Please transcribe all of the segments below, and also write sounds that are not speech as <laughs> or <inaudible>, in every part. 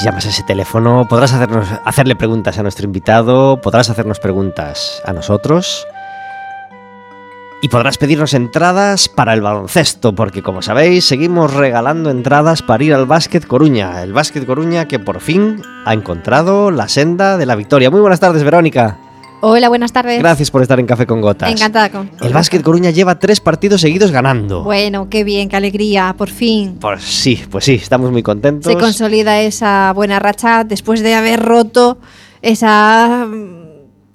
Si llamas a ese teléfono podrás hacerle preguntas a nuestro invitado, podrás hacernos preguntas a nosotros y podrás pedirnos entradas para el baloncesto, porque como sabéis seguimos regalando entradas para ir al Básquet Coruña, el Básquet Coruña que por fin ha encontrado la senda de la victoria. Muy buenas tardes, Verónica. Hola, buenas tardes. Gracias por estar en Café con Gotas. Encantada con. El Básquet Coruña lleva tres partidos seguidos ganando. Bueno, qué bien, qué alegría, por fin. Pues sí, pues sí, estamos muy contentos. Se consolida esa buena racha después de haber roto esa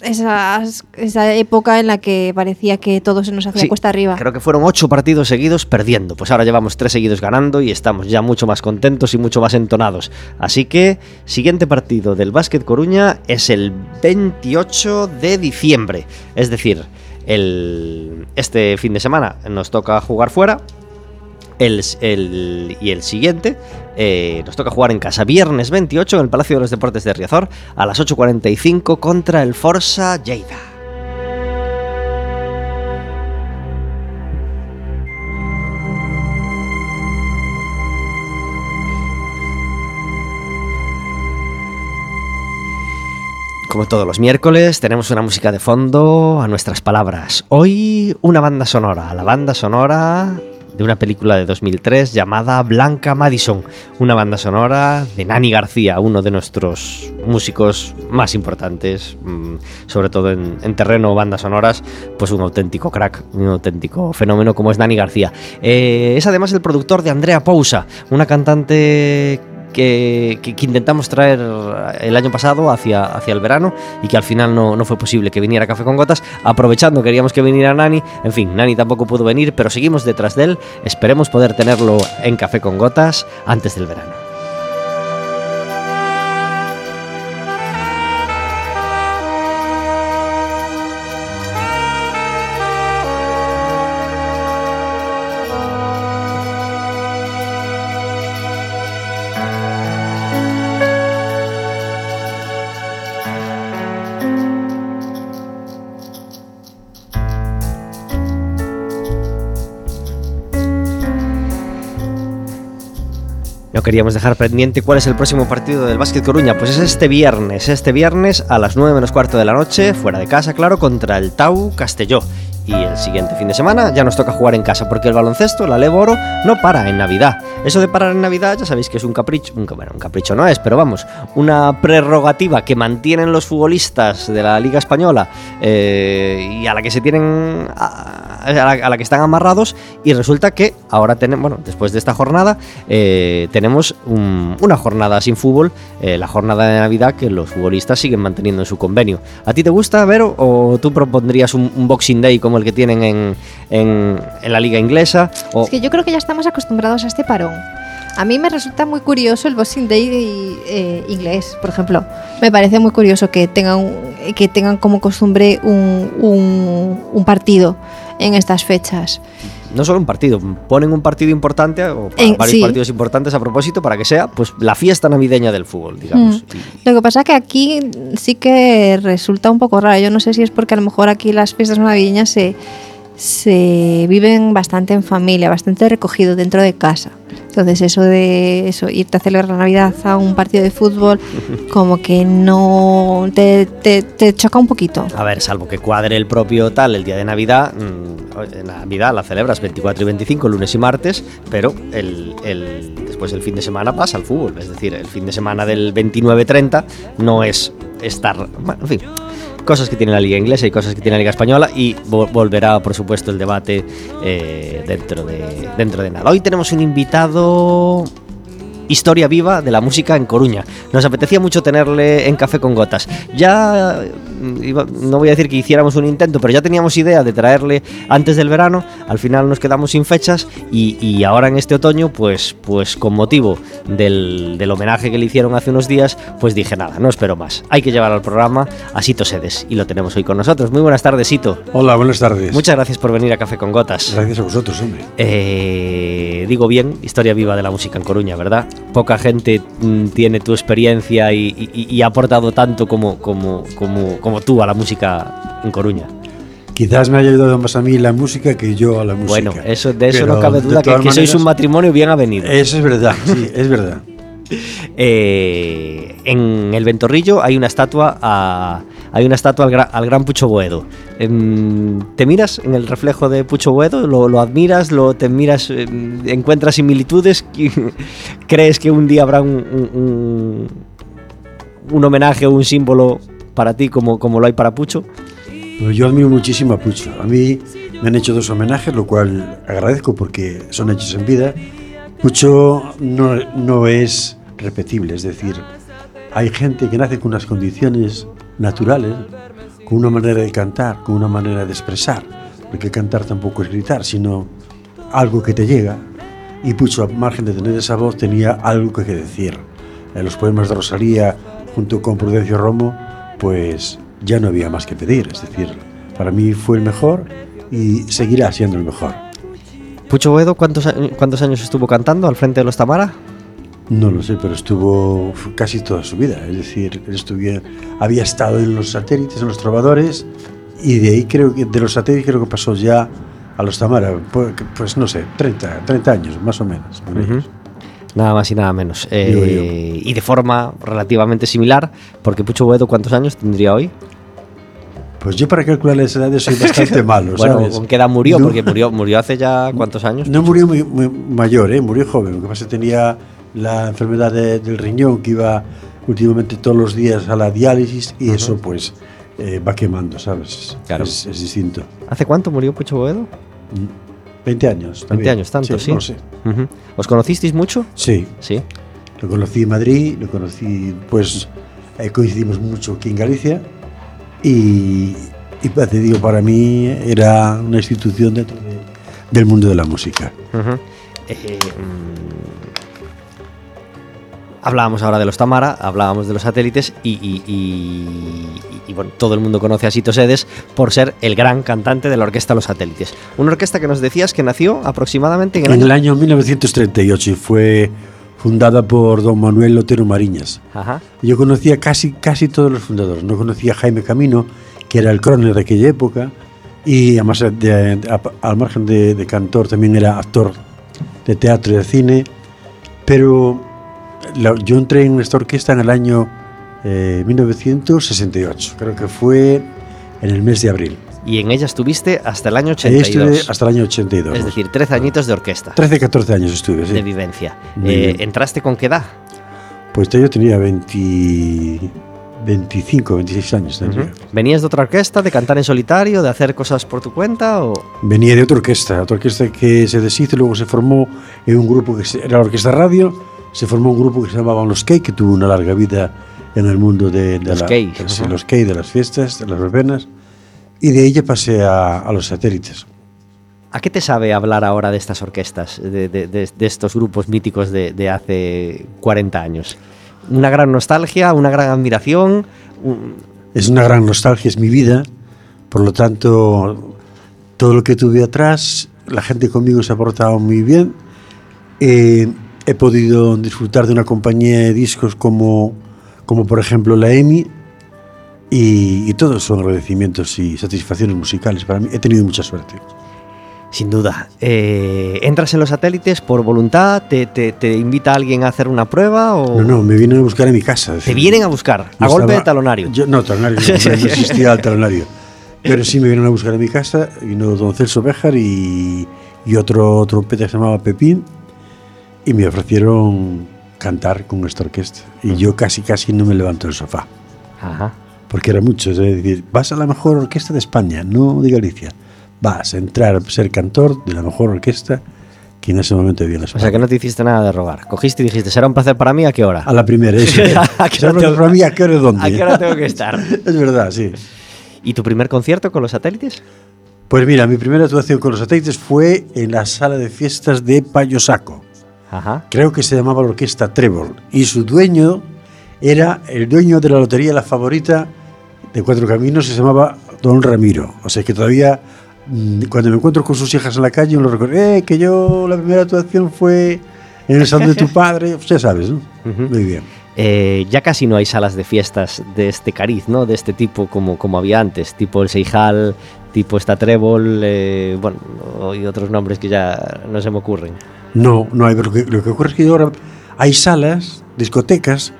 esa época en la que parecía que todo se nos hacía Sí, cuesta arriba. Creo que fueron ocho partidos seguidos perdiendo. Pues ahora llevamos tres seguidos ganando y estamos ya mucho más contentos y mucho más entonados. Así que, siguiente partido del Básquet Coruña es el 28 de diciembre. Es decir, el, este fin de semana nos toca jugar fuera. El, el- y el siguiente eh, nos toca jugar en casa viernes 28 en el Palacio de los Deportes de Riazor a las 8.45 contra el Forza Lleida. Como todos los miércoles, tenemos una música de fondo a nuestras palabras. Hoy una banda sonora, la banda sonora de una película de 2003 llamada Blanca Madison, una banda sonora de Nani García, uno de nuestros músicos más importantes, mm, sobre todo en, en terreno bandas sonoras, pues un auténtico crack, un auténtico fenómeno como es Nani García. Eh, es además el productor de Andrea Pousa, una cantante que, intentamos traer el año pasado hacia, hacia el verano y que al final no, no fue posible que viniera Café con Gotas. Aprovechando, queríamos que viniera Nani. En fin, Nani tampoco pudo venir, pero seguimos detrás de él. Esperemos poder tenerlo en Café con Gotas antes del verano. Queríamos dejar pendiente cuál es el próximo partido del Básquet Coruña. Pues es este viernes, este viernes a las 9 menos cuarto de la noche, fuera de casa, claro, contra el Tau Castelló. Y el siguiente fin de semana ya nos toca jugar en casa, porque el baloncesto, la Levo Oro, no para en Navidad. Eso de parar en Navidad ya sabéis que es un capricho, un, bueno, un capricho no es, pero vamos, una prerrogativa que mantienen los futbolistas de la Liga Española eh, y a la que se tienen, a, la, que están amarrados. Y resulta que ahora tenemos, bueno, después de esta jornada, eh, tenemos un- una jornada sin fútbol, eh, la jornada de Navidad que los futbolistas siguen manteniendo en su convenio. ¿A ti te gusta, Vero, o tú propondrías un, un Boxing Day como el que tienen en, en- en la liga inglesa? O, Es que yo creo que ya estamos acostumbrados a este parón. A mí me resulta muy curioso el Boxing Day eh, inglés, por ejemplo. Me parece muy curioso que tengan, que tengan como costumbre un, un, un partido en estas fechas. No solo un partido, ponen un partido importante o En- varios sí. partidos importantes a propósito para que sea pues la fiesta navideña del fútbol, digamos. Mm. Lo que pasa que aquí sí que resulta un poco raro. Yo no sé si es porque a lo mejor aquí las fiestas navideñas se, se viven bastante en familia, bastante recogido dentro de casa. Entonces eso de eso, irte a celebrar la Navidad a un partido de fútbol, <laughs> como que no te, te- te choca un poquito. A ver, salvo que cuadre el propio tal el día de Navidad, mm, Navidad la celebras 24 y 25, lunes y martes, pero el, el- después el fin de semana pasa al fútbol. Es decir, el fin de semana del 29-30 no es estar. Bueno, en fin. Cosas que tiene la Liga Inglesa y cosas que tiene la Liga Española y vo- volverá, por supuesto, el debate eh, dentro, de, dentro de nada. Hoy tenemos un invitado historia viva de la música en Coruña. Nos apetecía mucho tenerle en Café con Gotas. Ya, iba- no voy a decir que hiciéramos un intento, pero ya teníamos idea de traerle antes del verano. Al final nos quedamos sin fechas y, y ahora en este otoño, pues, pues con motivo del, del homenaje que le hicieron hace unos días, pues dije nada, no espero más. Hay que llevar al programa a Sito Sedes y lo tenemos hoy con nosotros. Muy buenas tardes, Sito. Hola, buenas tardes. Muchas gracias por venir a Café con Gotas. gracias a vosotros, hombre. Eh, digo bien, historia viva de la música en Coruña, ¿verdad? Poca gente mm, tiene tu experiencia y, y- y ha aportado tanto como, como, como, como tú a la música en Coruña. Quizás me haya ayudado más a mí la música que yo a la música. Bueno, eso, de eso Pero, no cabe duda, que, sois un matrimonio bien avenido. Eso es verdad, sí, es verdad. <laughs> Eh, en el Ventorrillo hay una estatua a- hay una estatua al, gra- al gran Pucho Boedo. Em, ¿Te miras en el reflejo de Pucho Boedo? ¿Lo, lo admiras? ¿Lo te miras? em, ¿Encuentras similitudes? <laughs> ¿Crees que un día habrá un, un- un- un homenaje o un símbolo para ti como, como lo hay para Pucho? Pero yo admiro muchísimo a Pucho. A mí me han hecho dos homenajes, lo cual agradezco porque son hechos en vida. Pucho no, no es repetible, es decir, hay gente que nace con unas condiciones naturales, con una manera de cantar, con una manera de expresar, porque cantar tampoco es gritar, sino algo que te llega. Y Pucho, al margen de tener esa voz, tenía algo que decir. En los poemas de Rosalía, junto con Prudencio Romo, pues ya no había más que pedir. Es decir, para mí fue el mejor y seguirá siendo el mejor. Pucho Boedo, ¿cuántos, a- ¿cuántos años estuvo cantando al frente de los Tamara? No lo sé, pero estuvo casi toda su vida. Es decir, estuviera- había estado en los satélites, en los trovadores, y de ahí creo que, de los satélites creo que pasó ya a los Tamara. Pues, pues no sé, 30, 30 años más o menos. Nada más y nada menos. Eh, yo. y de forma relativamente similar, porque Pucho Boedo, ¿cuántos años tendría hoy? Pues yo para calcular las edades soy <laughs> bastante malo, Bueno, ¿sabes? ¿con qué edad murió? No- Porque murió, murió hace ya cuántos años. No murió muy, muy mayor, ¿eh? murió joven. Lo que pasa tenía la enfermedad de- del riñón que iba últimamente todos los días a la diálisis y eso pues eh, va quemando, ¿sabes? Claro. Es, es distinto. ¿Hace cuánto murió Pucho Boedo? 20 años. 20 también. años, tanto, sí. no. ¿Os conocisteis mucho? Sí, Sí. lo conocí en Madrid, lo conocí, pues eh, coincidimos mucho aquí en Galicia y, y pues, te digo, para mí era una institución dentro de- del mundo de la música. Eh, hablábamos ahora de los Tamara, hablábamos de los satélites y, y- y- y, bueno, todo el mundo conoce a Sito Sedes por ser el gran cantante de la orquesta Los Satélites. Una orquesta que nos decías que nació aproximadamente en el En año... el año 1938 y fue fundada por don Manuel Otero Mariñas. Ajá. Yo conocía casi, casi todos los fundadores. No conocía a Jaime Camino, que era el cróner de aquella época, y además de- a- al margen de, de cantor también era actor de teatro y de cine. Pero la- yo entré en esta orquesta en el año eh, 1968, creo que fue en el mes de abril. Y en ella estuviste hasta el año Ahí estuve 82. hasta el año 82. Es decir, 13 añitos de orquesta. 13, 14 años estuve, sí. de vivencia. Eh. ¿Entraste con qué edad? Pues yo tenía 20, 25, 26 años. tendría. Ujú. ¿Venías de otra orquesta, de cantar en solitario, de hacer cosas por tu cuenta? O... Venía de otra orquesta, otra orquesta que se deshizo y luego se formó en un grupo que era la Orquesta Radio, se formó un grupo que se llamaba Los Key, que tuvo una larga vida en el mundo de, de Los la- Key, de- sí, ajá. los Key, de las fiestas, de las verbenas, y de ella pasé a, a los satélites. ¿A qué te sabe hablar ahora de estas orquestas, de, estos grupos míticos de, de hace 40 años? Una gran nostalgia, una gran admiración. un- Es una gran nostalgia, es mi vida. Por lo tanto, todo lo que tuve atrás, la gente conmigo se ha portado muy bien. Eh, he podido disfrutar de una compañía de discos como, como por ejemplo la EMI. Y, y todos son agradecimientos y satisfacciones musicales para mí. He tenido mucha suerte. Sin duda. Eh, ¿Entras en los satélites por voluntad? ¿Te, te- te invita alguien a hacer una prueba? O No, no, me vienen a buscar a mi casa. es ¿Te decir, vienen a buscar? A golpe de estaba- talonario. yo- no, talonario, no, no <laughs> existía el talonario. Pero sí me vinieron a buscar a mi casa, vino don Celso Béjar y, y otro trompeta que se llamaba Pepín, y me ofrecieron cantar con esta orquesta. Y yo casi, casi no me levanto del sofá, Ajá. porque era mucho. Es decir, vas a la mejor orquesta de España, no de Galicia. Vas a entrar a ser cantor de la mejor orquesta que en ese momento había en O España. sea que no te hiciste nada de rogar. Cogiste y dijiste, será un placer para mí, ¿a qué hora? A la primera, eso. <laughs> ¿A qué hora ¿Sabes tengo- para mí a qué hora dónde? ¿A qué hora tengo que estar? <laughs> Es verdad, sí. ¿Y tu primer concierto con los satélites? Pues mira, mi primera actuación con los satélites fue en la sala de fiestas de Payosaco. Ajá. Creo que se llamaba la orquesta Trevor. Y su dueño era el dueño de la lotería La Favorita de Cuatro Caminos, se llamaba Don Ramiro. O sea que todavía, mm, cuando me encuentro con sus hijas en la calle, lo recuerdo, eh, que yo la primera actuación fue en el salón de tu padre. Pues ya sabes, ¿no? Ujú. Muy bien. Eh, ya casi no hay salas de fiestas de este cariz, ¿no? De este tipo como, como había antes, tipo el Seijal, tipo esta Trébol, eh, bueno, y otros nombres que ya no se me ocurren. No, no hay. Lo que, lo que ocurre es que ahora hay salas, discotecas,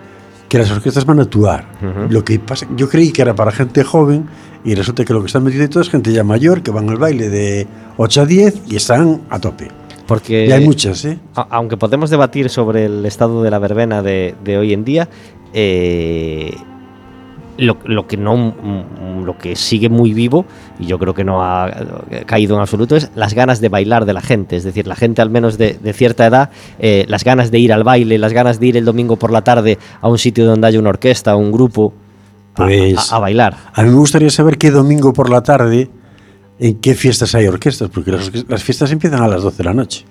que las orquestas van a actuar. Lo que pasa, yo creí que era para gente joven y resulta que lo que están metiendo todo es gente ya mayor que van al baile de 8 a 10 y están a tope. Porque y hay muchas, ¿eh? aunque podemos debatir sobre el estado de la verbena de, de hoy en día, eh, lo, lo que no mm, lo que sigue muy vivo y yo creo que no ha caído en absoluto es las ganas de bailar de la gente es decir la gente al menos de, de cierta edad eh, las ganas de ir al baile las ganas de ir el domingo por la tarde a un sitio donde haya una orquesta un grupo a- Pues- a, a bailar A mí me gustaría saber qué domingo por la tarde en qué fiestas hay orquestas, porque las, las fiestas empiezan a las 12 de la noche.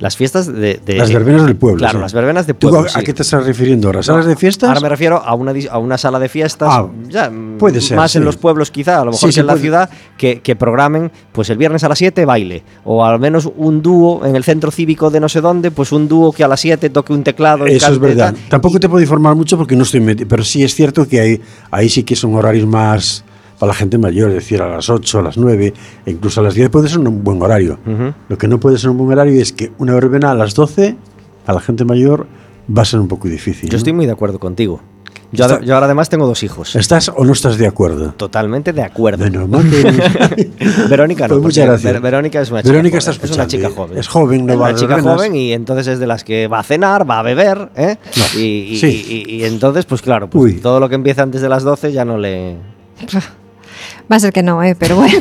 Las fiestas de, de- las verbenas del pueblo. claro sí. las verbenas de ¿Tú pueblo a, a sí. qué te estás refiriendo ahora? ¿Salas de fiestas? Ahora me refiero a una, a una sala de fiestas, Ah, ya, puede ser, más en los pueblos quizá, a lo mejor que en la puede. ciudad, que, que programen pues el viernes a las 7 baile, o al menos un dúo en el centro cívico de no sé dónde, pues un dúo que a las 7 toque un teclado. y Eso es verdad. tal. Tampoco te puedo informar mucho porque no estoy metido, pero sí es cierto que hay, ahí sí que son horarios más para la gente mayor, es decir, a las 8, a las 9, e incluso a las 10 puede ser un buen horario. Lo que no puede ser un buen horario es que una verbena a las 12, a la gente mayor, va a ser un poco difícil. Yo ¿no? estoy muy de acuerdo contigo. Yo, Está- yo ahora además tengo dos hijos. ¿Estás o no estás de acuerdo? Totalmente de acuerdo. Bueno, <laughs> Verónica no. Pues muchas gracias. Ver- Verónica es una chica Verónica joven, está es una chica ¿eh? joven. Es joven, no es va una a chica verbenas. joven y entonces es de las que va a cenar, va a beber, ¿eh? No. Y, y- Sí. y- y entonces, pues claro, pues todo lo que empieza antes de las 12 ya no le... <laughs> Va a ser que no, ¿eh? pero bueno.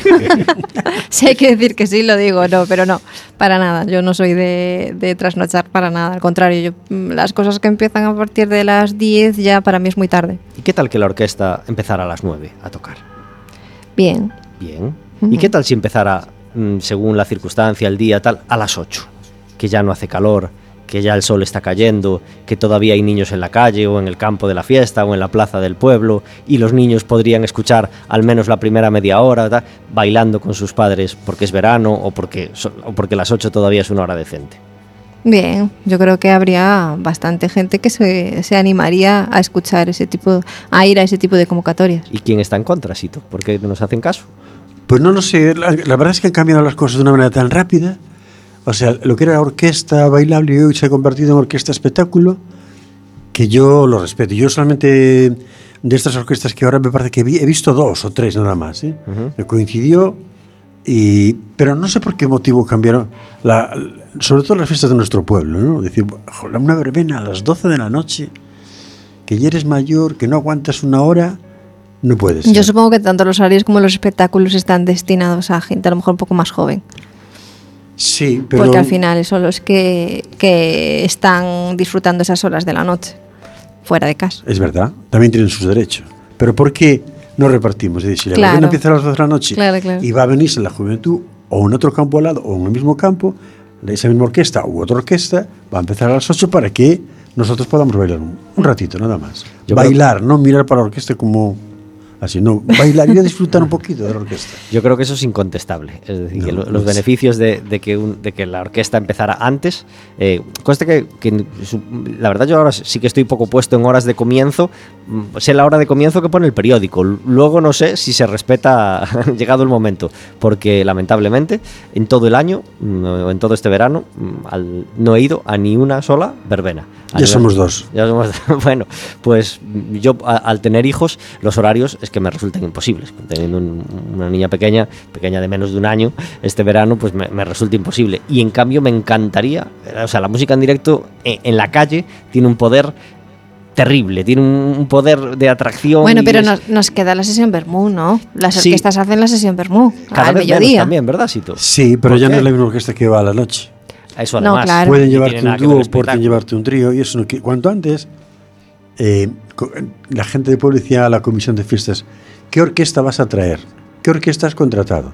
<laughs> si hay que decir que sí, lo digo, no, pero no, para nada. Yo no soy de, de trasnochar para nada. Al contrario, yo, mm, las cosas que empiezan a partir de las 10 ya para mí es muy tarde. ¿Y qué tal que la orquesta empezara a las 9 a tocar? Bien. Bien. ¿Y qué tal si empezara, mm, según la circunstancia, el día, tal, a las 8? Que ya no hace calor, que ya el sol está cayendo, que todavía hay niños en la calle o en el campo de la fiesta o en la plaza del pueblo y los niños podrían escuchar al menos la primera media hora bailando con sus padres porque es verano o porque, o porque las 8 todavía es una hora decente. Bien, yo creo que habría bastante gente que se, se animaría a escuchar ese tipo, a ir a ese tipo de convocatorias. ¿Y quién está en contra, Sito? ¿Por qué no nos hacen caso? Pues no lo sé, la, la verdad es que han cambiado las cosas de una manera tan rápida. O sea, lo que era orquesta bailable hoy se ha convertido en orquesta espectáculo, que yo lo respeto. Yo solamente de estas orquestas que ahora me parece que vi- he visto dos o tres nada más. ¿eh? Ujú. Me coincidió, y, pero no sé por qué motivo cambiaron, la, sobre todo las fiestas de nuestro pueblo. ¿no? Decir, "Joder, una verbena a las 12 de la noche, que ya eres mayor, que no aguantas una hora, no puedes. Yo supongo que tanto los horarios como los espectáculos están destinados a gente a lo mejor un poco más joven. Sí, pero... Porque al final son los que, que están disfrutando esas horas de la noche, fuera de casa. Es verdad, también tienen sus derechos. Pero ¿por qué no repartimos? Es decir, si la Claro. empieza a las 12 de la noche Claro, claro. y va a venirse la juventud, o en otro campo al lado, o en el mismo campo, esa misma orquesta u otra orquesta va a empezar a las 8 para que nosotros podamos bailar un, un ratito, nada más. Yo bailar, no mirar para la orquesta como así, no, bailar y disfrutar un <laughs> poquito de la orquesta. Yo creo que eso es incontestable. Es decir, que No, no los beneficios de, de que un- de que la orquesta empezara antes. Eh, conste que, que la verdad yo ahora sí que estoy poco puesto en horas de comienzo. Mm, Sé la hora de comienzo que pone el periódico. Luego no sé si se respeta <laughs> llegado el momento. Porque lamentablemente en todo el año, mm, en todo este verano, mm, no he ido a ni una sola verbena. Ya somos dos. ya somos- <laughs> bueno, pues yo a- al tener hijos, los horarios es que me resultan imposibles. Teniendo un- una niña pequeña, pequeña de menos de un año, este verano, pues me, me resulta imposible. Y en cambio me encantaría, eh, o sea, la música en directo eh, en la calle tiene un poder terrible, tiene un, poder de atracción. Bueno, pero es- nos, nos queda la sesión Bermú, ¿no? Las Sí. orquestas hacen la sesión Bermú cada al vez menos mediodía. también, ¿verdad, Sito? Sí, pero ¿Por ya qué? no es la misma orquesta que va a la noche. Eso No, además. claro. Pueden llevarte un dúo, pueden llevarte un trío y eso no que cuanto antes eh, la gente de pueblo decía a la comisión de fiestas ¿qué orquesta vas a traer? ¿qué orquesta has contratado?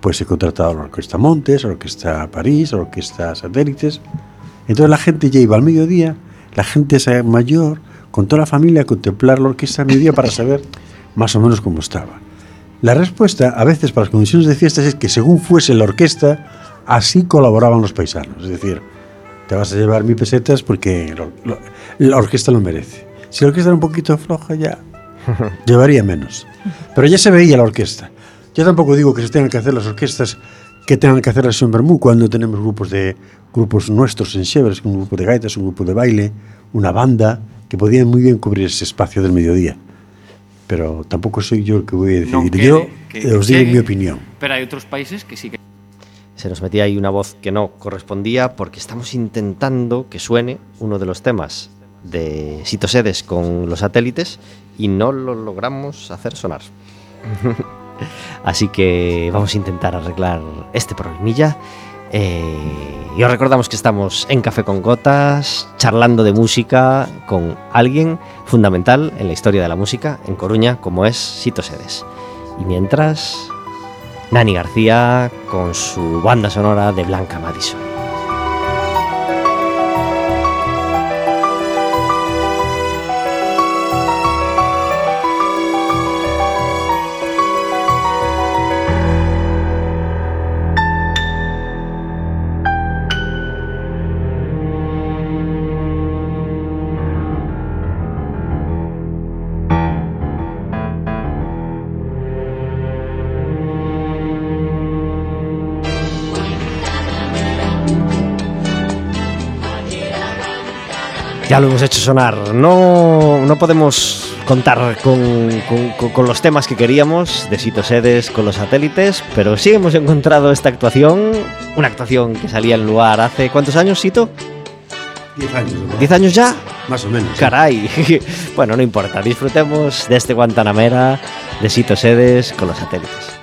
pues he contratado a la orquesta Montes, a la orquesta París, a la orquesta Satélites entonces la gente ya iba al mediodía la gente mayor con toda la familia a contemplar la orquesta al mediodía para saber <laughs> más o menos cómo estaba la respuesta a veces para las comisiones de fiestas es que según fuese la orquesta, así colaboraban los paisanos. Es decir, te vas a llevar mil pesetas porque lo- lo- la orquesta lo merece. Si la orquesta era un poquito floja ya, <laughs> llevaría menos. Pero ya se veía la orquesta. Yo tampoco digo que se tengan que hacer las orquestas que tengan que hacer la sesión Bermú cuando tenemos grupos de grupos nuestros en Chevres, un grupo de gaitas, un grupo de baile, una banda, que podían muy bien cubrir ese espacio del mediodía. Pero tampoco soy yo el que voy a decidir. Yo que- os digo mi opinión. Pero hai outros países que sí que se nos metía ahí una voz que no correspondía porque estamos intentando que suene uno de los temas de Sitosedes con los satélites y no lo logramos hacer sonar. <laughs> Así que vamos a intentar arreglar este problemilla. Eh, y os recordamos que estamos en Café con Gotas, charlando de música con alguien fundamental en la historia de la música en Coruña, como es Sito Sedes. Y mientras, Nani García con su banda sonora de Blanca Madison. Ya lo hemos hecho sonar. No, no podemos contar con, con- los temas que queríamos de Sito Sedes con los satélites, pero sí hemos encontrado esta actuación, una actuación que salía en lugar hace ¿cuántos años, Sito? Diez años, ¿verdad? ¿10 años ya? Más o menos. sí. Caray. <laughs> Bueno, no importa, disfrutemos de este Guantanamera de Sito Sedes con los satélites.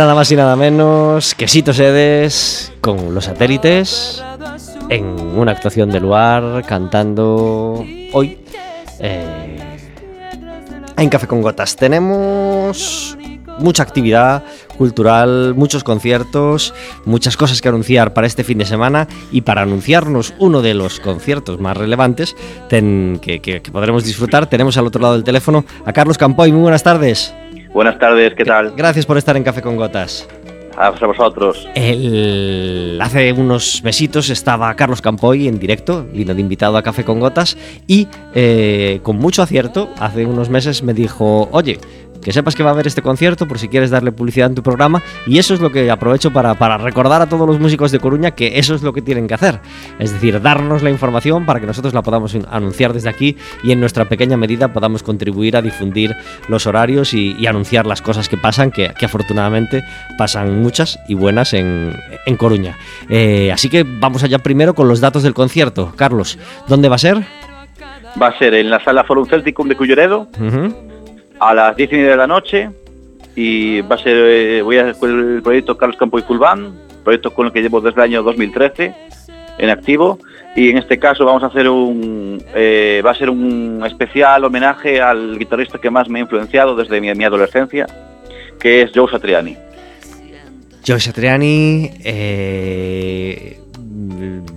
Nada más y nada menos que Sito Sedes con los satélites en una actuación de lugar cantando hoy eh, en Café con Gotas. Tenemos mucha actividad cultural, muchos conciertos, muchas cosas que anunciar para este fin de semana y para anunciarnos uno de los conciertos más relevantes que podremos disfrutar, tenemos al otro lado del teléfono a Carlos Campoy. Muy buenas tardes. Buenas tardes, ¿qué tal? Gracias por estar en Café con Gotas. A vosotros. El- hace unos mesitos estaba Carlos Campoy en directo, vino de invitado a Café con Gotas y eh, con mucho acierto, hace unos meses me dijo, oye, que sepas que va a haber este concierto por si quieres darle publicidad en tu programa y eso es lo que aprovecho para, para recordar a todos los músicos de Coruña que eso es lo que tienen que hacer, es decir, darnos la información para que nosotros la podamos anunciar desde aquí y en nuestra pequeña medida podamos contribuir a difundir los horarios y, y anunciar las cosas que pasan, que, que afortunadamente pasan muchas y buenas en, en Coruña. Eh, así que vamos allá primero con los datos del concierto. Carlos, ¿dónde va a ser? Va a ser en la sala Forum Celticum de Culleredo Ujú. A las 10 y media de la noche y va a ser, eh, voy a hacer con el proyecto Carlos Campo y Fulván, proyecto con el que llevo desde el año 2013 en activo y en este caso vamos a hacer un, eh, va a ser un especial homenaje al guitarrista que más me ha influenciado desde mi, mi adolescencia, que es Joe Satriani. Joe Satriani, eh,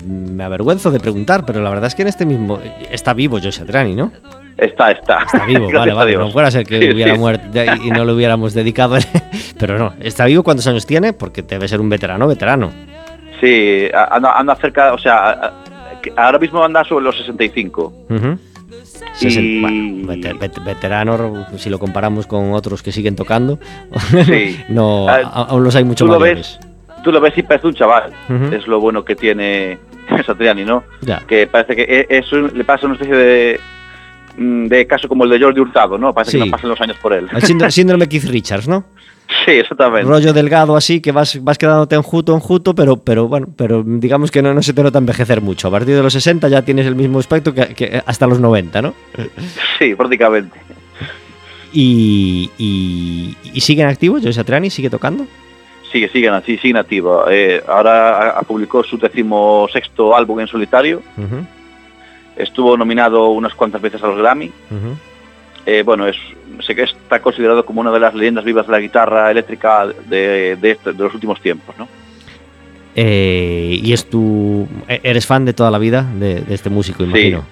me avergüenzo de preguntar, pero la verdad es que en este mismo... Está vivo Joe Satriani, ¿no? Está, está. Está vivo, <laughs> vale, vale. No fuera a ser que Sí, hubiera sí. muerto y no lo hubiéramos dedicado. <laughs> Pero no, está vivo. ¿Cuántos años tiene? Porque debe ser un veterano, veterano. Sí, anda, anda cerca, o sea, ahora mismo anda sobre los 65. Ujú. Y- Sesen- bueno, vete- vet- veterano, si lo comparamos con otros que siguen tocando, <laughs> Sí. no, a- aún los hay mucho ¿tú lo mayores. Tú lo ves y parece un chaval. Es lo bueno que tiene Satriani, ¿no? Ya. Que parece que e- eso le pasa una especie de, de caso como el de Jordi Hurtado, ¿no? Parece Sí. que no pasan los años por él. El síndrome, <laughs> síndrome Keith Richards, ¿no? sí, exactamente. Rollo delgado así, que vas, vas quedándote enjuto, enjuto, pero, pero bueno, pero digamos que no, no se te nota envejecer mucho. A partir de los 60 ya tienes el mismo aspecto que, que hasta los 90, ¿no? Sí, prácticamente. Y, y, y sigue en activo, Joe Satriani, sigue tocando. Sigue, siguen así, siguen activo. Eh, ahora publicó su decimosexto álbum en solitario. Estuvo nominado unas cuantas veces a los Grammy. Eh, bueno, es, sé que está considerado como una de las leyendas vivas de la guitarra eléctrica de, de este- de los últimos tiempos, ¿no? Eh, y es tu. e- ¿Eres fan de toda la vida de, de este músico, imagino?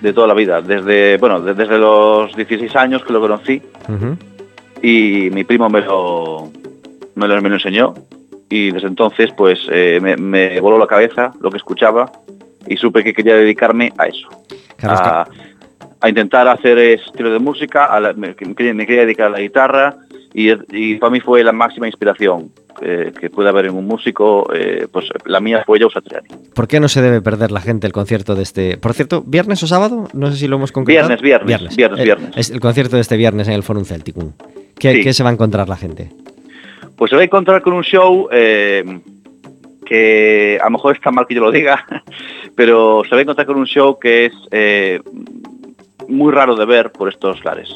de toda la vida, desde bueno, de- desde los 16 años que lo conocí y mi primo me lo me lo, me lo enseñó y desde entonces pues eh, me, me voló la cabeza lo que escuchaba y supe que quería dedicarme a eso, Carlos, a, a intentar hacer ese estilo de música, a la- me, me quería, dedicar a la guitarra y, y para mí fue la máxima inspiración eh, que puede haber en un músico, eh, pues la mía fue Joe Satriani. ¿por qué no se debe perder la gente el concierto de este. Por cierto, ¿viernes o sábado? No sé si lo hemos concretado. Viernes, viernes, viernes, El- viernes. Es el concierto de este viernes en el Forum Celticum. ¿Qué, Sí. qué se va a encontrar la gente? Pues se va a encontrar con un show eh, que a lo mejor está mal que yo lo diga, <laughs> pero se va a encontrar con un show que es eh, muy raro de ver por estos lares.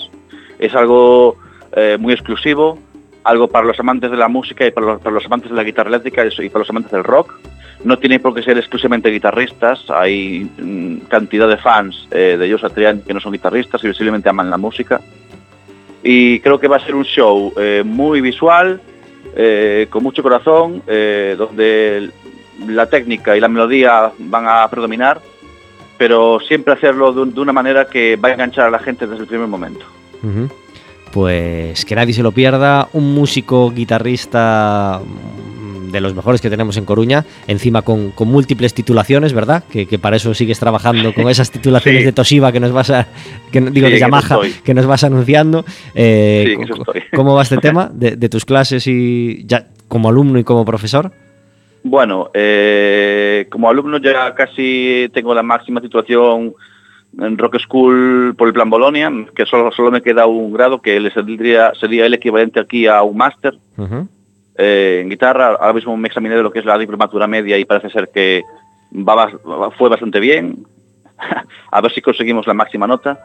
Es algo eh, muy exclusivo, algo para los amantes de la música y para los, amantes de la guitarra eléctrica y para los amantes del rock. No tiene por qué ser exclusivamente guitarristas, hay mm, cantidad de fans eh, de Joe Satriani que no son guitarristas y visiblemente aman la música. Y creo que va a ser un show muy visual, eh, con mucho corazón, eh, donde la técnica y la melodía van a predominar, pero siempre hacerlo de, un- de una manera que va a enganchar a la gente desde el primer momento. Pues que nadie se lo pierda. Un músico guitarrista de los mejores que tenemos en Coruña, encima con, con múltiples titulaciones, ¿verdad? Que, que para eso sigues trabajando con esas titulaciones <laughs> Sí. de Toshiba que nos vas a. Que, digo, Sí, de Yamaha estoy. que nos vas anunciando. Eh, Sí. <laughs> ¿Cómo va este <laughs> tema de, de tus clases y ya como alumno y como profesor? Bueno, eh, como alumno ya casi tengo la máxima titulación en Rock School por el plan Bolonia, que solo, solo me queda un grado que le sería, sería el equivalente aquí a un máster. Eh, en guitarra. Ahora mismo me examiné de lo que es la diplomatura media y parece ser que va, fue bastante bien. <laughs> a ver si conseguimos la máxima nota.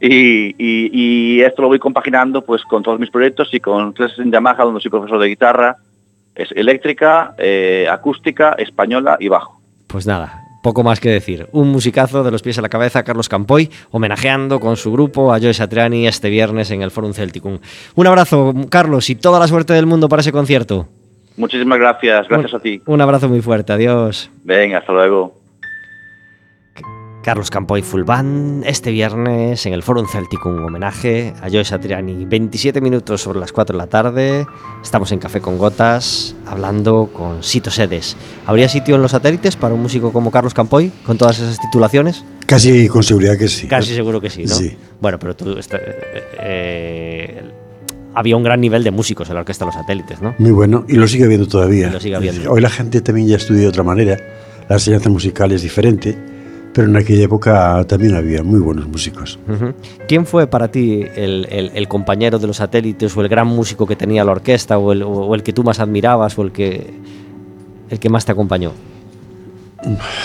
Y, y- y esto lo voy compaginando pues con todos mis proyectos y con clases en Yamaha donde soy profesor de guitarra, es eléctrica, eh, acústica, española y bajo. Pues nada, poco más que decir. Un musicazo de los pies a la cabeza, Carlos Campoy, homenajeando con su grupo a Joe Satriani este viernes en el Forum Celticum. Un abrazo, Carlos, y toda la suerte del mundo para ese concierto. Muchísimas gracias, gracias un, a ti. Un abrazo muy fuerte, adiós. Venga, hasta luego. Carlos Campoy Full Band este viernes en el Forum Celticum, un homenaje a Joe Satriani. 27 minutos sobre las 4 de la tarde. Estamos en Café con Gotas hablando con Sito Sedes. ¿Habría sitio en los satélites para un músico como Carlos Campoy con todas esas titulaciones? Casi con seguridad que sí. Casi seguro que sí, ¿no? Sí. Bueno, pero tú. esta- eh, eh, había un gran nivel de músicos en la orquesta de los satélites, ¿no? Muy bueno, y lo sigue habiendo todavía. Lo sigue habiendo. Hoy la gente también ya estudia de otra manera, la enseñanza musical es diferente, pero en aquella época también había muy buenos músicos. ¿Quién fue para ti el, el- el compañero de los satélites o el gran músico que tenía la orquesta o el, o el que tú más admirabas o el que, el que más te acompañó?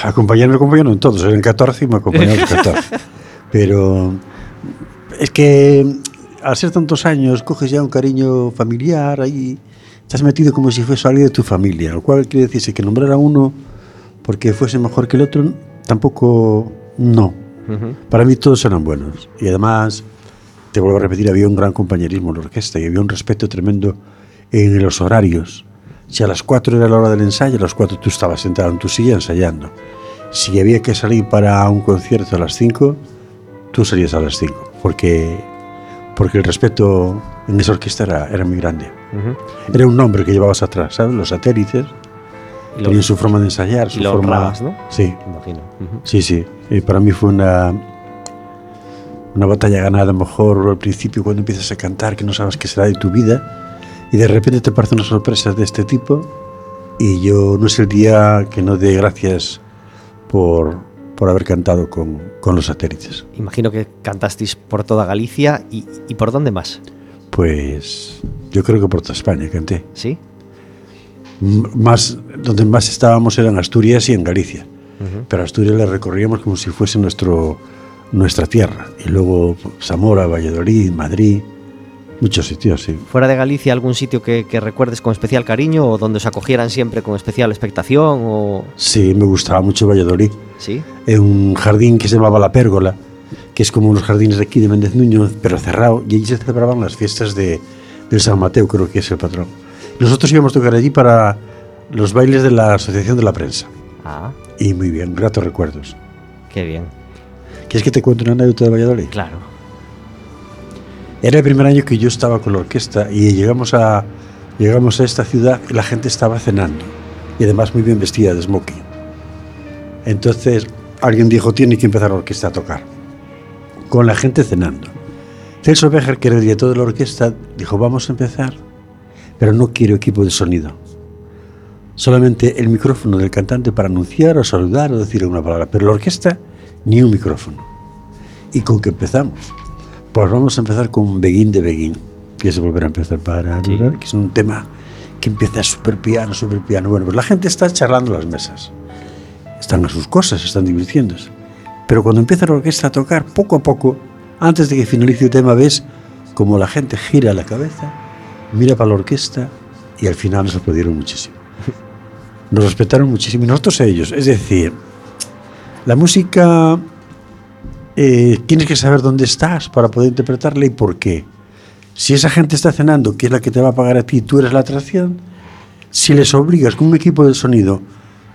Acompañarme, acompañaron todos, eran 14 y me acompañaron los <laughs> 14. Pero es que al ser tantos años, coges ya un cariño familiar ahí, has metido como si fuese alguien de tu familia, lo cual quiere decirse que nombrar a uno porque fuese mejor que el otro, tampoco no. Ujú. Para mí todos eran buenos. Y además, te vuelvo a repetir, había un gran compañerismo en la orquesta y había un respeto tremendo en los horarios. Si a las 4 era la hora del ensayo, a las 4 tú estabas sentado en tu silla ensayando. Si había que salir para un concierto a las 5, tú salías a las 5. Porque, porque el respeto en esa orquesta era, era muy grande. Ujú. Era un nombre que llevabas atrás, ¿sabes? Los satélites Y lo, tenían su forma de ensayar, su y lo forma... honrabas, ¿no? Sí, Imagino. Ujú. Sí, sí. Y para mí fue una, una batalla ganada, a lo mejor al principio cuando empiezas a cantar, que no sabes qué será de tu vida, y de repente te parten unas sorpresas de este tipo, y yo no es el día que no dé gracias por, por haber cantado con, con los satélites. Imagino que cantasteis por toda Galicia y, y por dónde más, Pues yo creo que por toda España canté. ¿sí? Más, donde más estábamos eran Asturias y en Galicia. Pero Asturias la recorríamos como si fuese nuestro, nuestra tierra. Y luego Zamora, Valladolid, Madrid, muchos sitios, sí. ¿Fuera de Galicia algún sitio que, que recuerdes con especial cariño o donde os acogieran siempre con especial expectación o... Sí, me gustaba mucho Valladolid. ¿Sí? En un jardín que se llamaba La Pérgola, que es como unos jardines de aquí de Méndez Nuño, pero cerrado, y allí se celebraban las fiestas de, del San Mateo, creo que es el patrón. Nosotros íbamos a tocar allí para los bailes de la Asociación de la Prensa. Ah, Y muy bien, gratos recuerdos. qué bien. ¿Quieres que te cuente una anécdota de Valladolid? Claro. Era el primer año que yo estaba con la orquesta y llegamos a, llegamos a esta ciudad y la gente estaba cenando y además muy bien vestida de smoking. Entonces alguien dijo, tiene que empezar la orquesta a tocar, con la gente cenando. Celso Becher, que era el director de la orquesta, dijo, vamos a empezar, pero no quiero equipo de sonido. Solamente el micrófono del cantante para anunciar o saludar o decir una palabra, pero la orquesta ni un micrófono. ¿Y con qué empezamos? Pues vamos a empezar con Beguín de Beguín, que es volver a empezar para Sí. que es un tema que empieza súper piano, súper piano. Bueno, pues la gente está charlando en las mesas, están a sus cosas, están divirtiéndose. Pero cuando empieza la orquesta a tocar, poco a poco, antes de que finalice el tema, ves como la gente gira la cabeza, mira para la orquesta y al final nos aplaudieron muchísimo. Nos respetaron muchísimo y nosotros a ellos. Es decir, la música eh, tienes que saber dónde estás para poder interpretarla y por qué. Si esa gente está cenando, que es la que te va a pagar a ti, tú eres la atracción, si les obligas con un equipo de sonido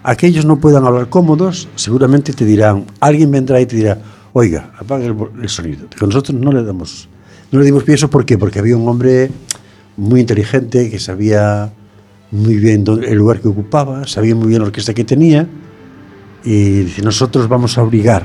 a que ellos no puedan hablar cómodos, seguramente te dirán, alguien vendrá y te dirá, oiga, apaga el, el sonido. Con nosotros no le damos, no le dimos pie eso, ¿por qué? Porque había un hombre muy inteligente que sabía muy bien dónde- el lugar que ocupaba, sabía muy bien la orquesta que tenía, y dice, nosotros vamos a obligar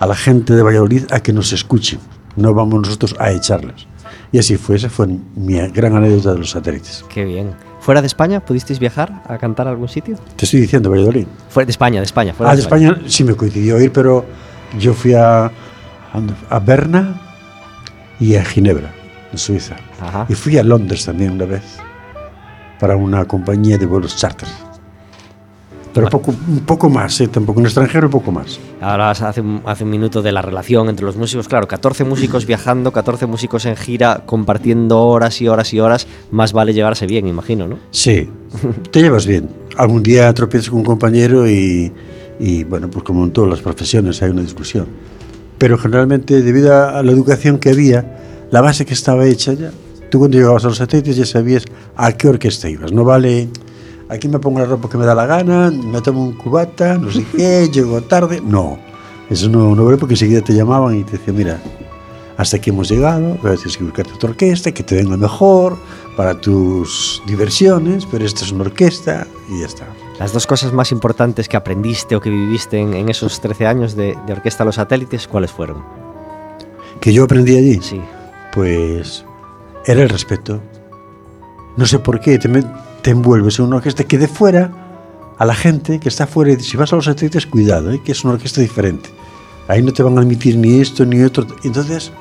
a la gente de Valladolid a que nos escuchen, no vamos nosotros a echarlas. Y así fue, esa fue mi gran anécdota de los satélites. Qué bien. ¿Fuera de España pudisteis viajar a cantar a algún sitio? Te estoy diciendo, Valladolid. Fuera de España, de España. Fuera Ah, de España sí me coincidió ir, pero yo fui a, a Berna y a Ginebra, en Suiza. Ajá. Y fui a Londres también una vez, para una compañía de vuelos charter. Pero poco, un poco más, ¿eh? tampoco en extranjero, un poco más. Ahora hace un, hace un minuto de la relación entre los músicos. Claro, 14 músicos <laughs> viajando, 14 músicos en gira, compartiendo horas y horas y horas. Más vale llevarse bien, imagino, ¿no? Sí, <laughs> te llevas bien. Algún día tropiezas con un compañero y, Y bueno, pues como en todas las profesiones hay una discusión. Pero generalmente, debido a la educación que había, la base que estaba hecha ya, tú cuando llegabas a los satélites ya sabías a qué orquesta ibas. No vale, aquí me pongo la ropa que me da la gana, me tomo un cubata, no sé qué, <laughs> llego tarde. No, eso no, no vale porque enseguida te llamaban y te decían, mira, hasta aquí hemos llegado, tienes que buscarte otra orquesta que te venga mejor para tus diversiones, pero esta es una orquesta y ya está. Las dos cosas más importantes que aprendiste o que viviste en, en esos 13 años de, de Orquesta Los Satélites, ¿cuáles fueron? Que yo aprendí allí, Sí. pues era el respeto. No sé por qué te, envuelves en una orquesta que de fuera, a la gente que está fuera, si vas a los satélites, cuidado, ¿eh? que es una orquesta diferente. Ahí no te van a admitir ni esto ni otro. Entonces,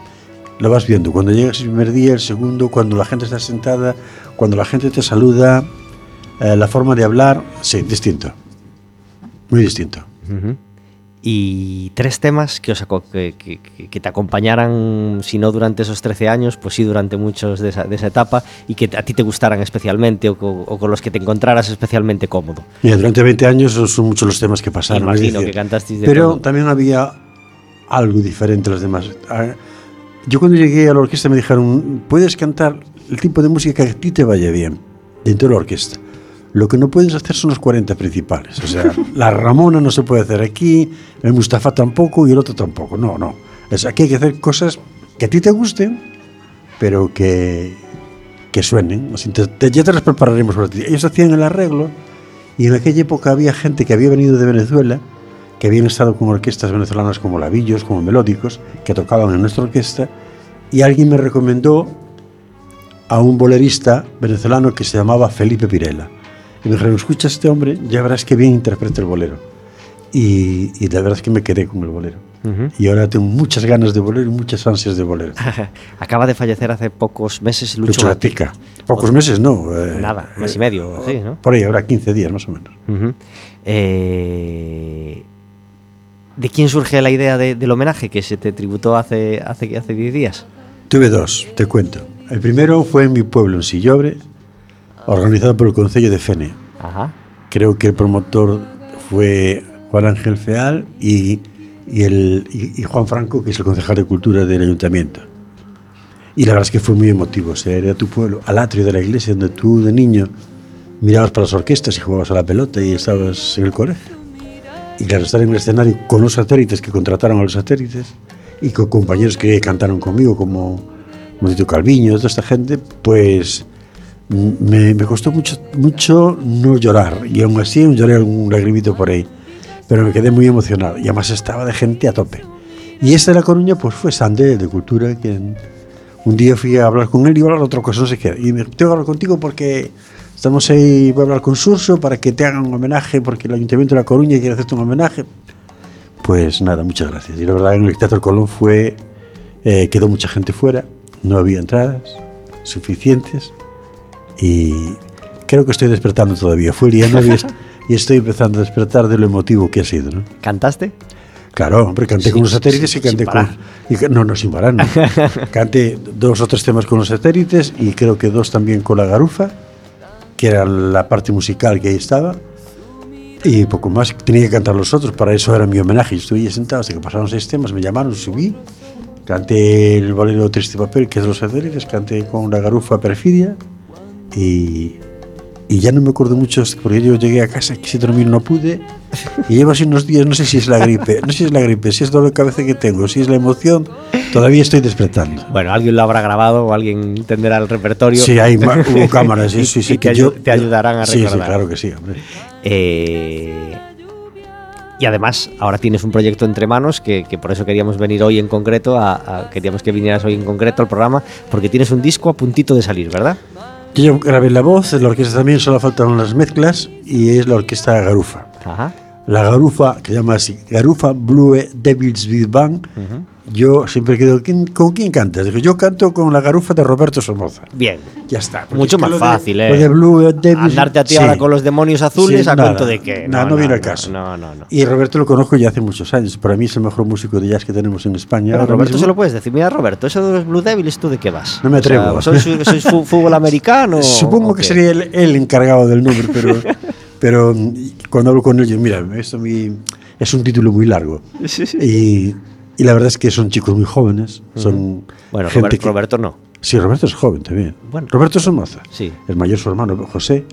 lo vas viendo. Cuando llegas el primer día, el segundo, cuando la gente está sentada, cuando la gente te saluda, eh, la forma de hablar, sí, distinto. Muy distinto. Ujú. Y tres temas que, os que, que- que- te acompañaran, si no durante esos 13 años, pues sí durante muchos de esa, de esa etapa y que a ti te gustaran especialmente o, co- o con los que te encontraras especialmente cómodo. Mira, durante 20 años son muchos los temas que pasaron. Imagino decir, que cantasteis de Pero todo. también había algo diferente a los demás. Ah, Yo cuando llegué a la orquesta me dijeron, puedes cantar el tipo de música que a ti te vaya bien dentro de la orquesta. Lo que no puedes hacer son los 40 principales. O sea, <laughs> la Ramona no se puede hacer aquí, el Mustafa tampoco y el otro tampoco. No, no. O sea, aquí hay que hacer cosas que a ti te gusten, pero que, que suenen. Así te- te- ya te las prepararemos para ti. Ellos hacían el arreglo y en aquella época había gente que había venido de Venezuela, que habían estado con orquestas venezolanas como Lavillos, como Melódicos, que tocaban en nuestra orquesta, y alguien me recomendó a un bolerista venezolano que se llamaba Felipe Pirela. Y me dijeron, escucha a este hombre, ya verás que bien interpreta el bolero. Y, y la verdad es que me quedé con el bolero. Ujú. Y ahora tengo muchas ganas de bolero y muchas ansias de bolero. <laughs> Acaba de fallecer hace pocos meses Lucho, Lucho Gatica. Pocos meses, no. eh, Nada, mes y medio, así, ¿no? Por ahí, ahora 15 días más o menos. Ujú. Eh, ¿De quién surge la idea de- del homenaje que se te tributó hace, hace, hace 10 días? Tuve dos, te cuento. El primero fue en mi pueblo, en Sillobre, organizado por el Concello de Fene. Ajá. Creo que el promotor fue Juan Ángel Feal y, y el, y, y Juan Franco, que es el concejal de Cultura del Ayuntamiento. Y la verdad es que fue muy emotivo. O sea, ir a tu pueblo, al atrio de la iglesia, donde tú de niño mirabas para las orquestas y jugabas a la pelota y estabas en el colegio. Y claro, estar en el escenario con los satélites que contrataron a los satélites y con compañeros que cantaron conmigo, como Monito Calviño, toda esta gente, pues me, me costó mucho, mucho no llorar. Y aún así lloré un lagrimito por ahí. Pero me quedé muy emocionado. Y además estaba de gente a tope. Y este de La Coruña, pues fue Sande, de Cultura, quien un día fui a hablar con él y a hablar otra cosa, no sé qué. Y me tengo que hablar contigo porque estamos ahí, voy a hablar con Surso para que te hagan un homenaje, porque el Ayuntamiento de La Coruña quiere hacerte un homenaje. Pues nada, muchas gracias. Y la verdad, en el Teatro Colón fue, eh, quedó mucha gente fuera, no había entradas suficientes y creo que estoy despertando todavía. Fue el día 9 y est- <laughs> y estoy empezando a despertar de lo emotivo que ha sido, ¿no? ¿Cantaste? Claro, hombre, canté con los satélites y canté con... y no, no, sin parar, no. <laughs> canté dos o tres temas con los satélites y creo que dos también con la garufa, que era la parte musical que ahí estaba. Y poco más, tenía que cantar los otros, para eso era mi homenaje. Estuve ahí sentado hasta que pasaron seis temas, me llamaron, subí, canté el bolero Triste Papel, que es de los satélites, canté con la garufa Perfidia y, y ya no me acuerdo mucho, porque yo llegué a casa, quise dormir, no pude, y llevo así unos días, no sé si es la gripe, no sé si es la gripe, si es dolor de cabeza que tengo, si es la emoción, todavía estoy despertando. Bueno, alguien lo habrá grabado o alguien tendrá el repertorio. Sí, hay <laughs> hubo cámaras, sí, sí, sí. y te, que yo- te ayudarán a Sí, recordar. sí, claro que sí, hombre. Eh, y además, ahora tienes un proyecto entre manos que, que por eso queríamos venir hoy en concreto, a, a- queríamos que vinieras hoy en concreto al programa, porque tienes un disco a puntito de salir, ¿verdad? Yo grabé la voz, la orquesta también, solo faltaron las mezclas, y es la orquesta Garufa. Ajá. La Garufa, que se llama así, Garufa Blue Devils Big Bang, yo siempre quedo, ¿quién- ¿con quién cantas? Digo, yo canto con la Garufa de Roberto Somoza. Bien. Ya está. Mucho es más lo de- fácil, ¿eh? De Blue Devils. Andarte a ti sí. ahora con los demonios azules Sí, a nada, cuento de que. No, no, viene al caso. No, no, no. Y Roberto lo conozco ya hace muchos años. Para mí es el mejor músico de jazz que tenemos en España. Pero Roberto mismo. se lo puedes decir. Mira, Roberto, eso de los Blue Devils, ¿tú de qué vas? No me atrevo. O sea, ¿sois, sois <laughs> fútbol americano? Supongo o que qué? sería el, el encargado del nombre, pero, <laughs> pero cuando hablo con ellos, mira, esto es un título muy largo. Sí, sí. Y, y la verdad es que son chicos muy jóvenes. Son Bueno, gente Robert- que- Roberto no. Sí, Roberto es joven también. Bueno. Roberto es un moza. Sí. El mayor su hermano, José.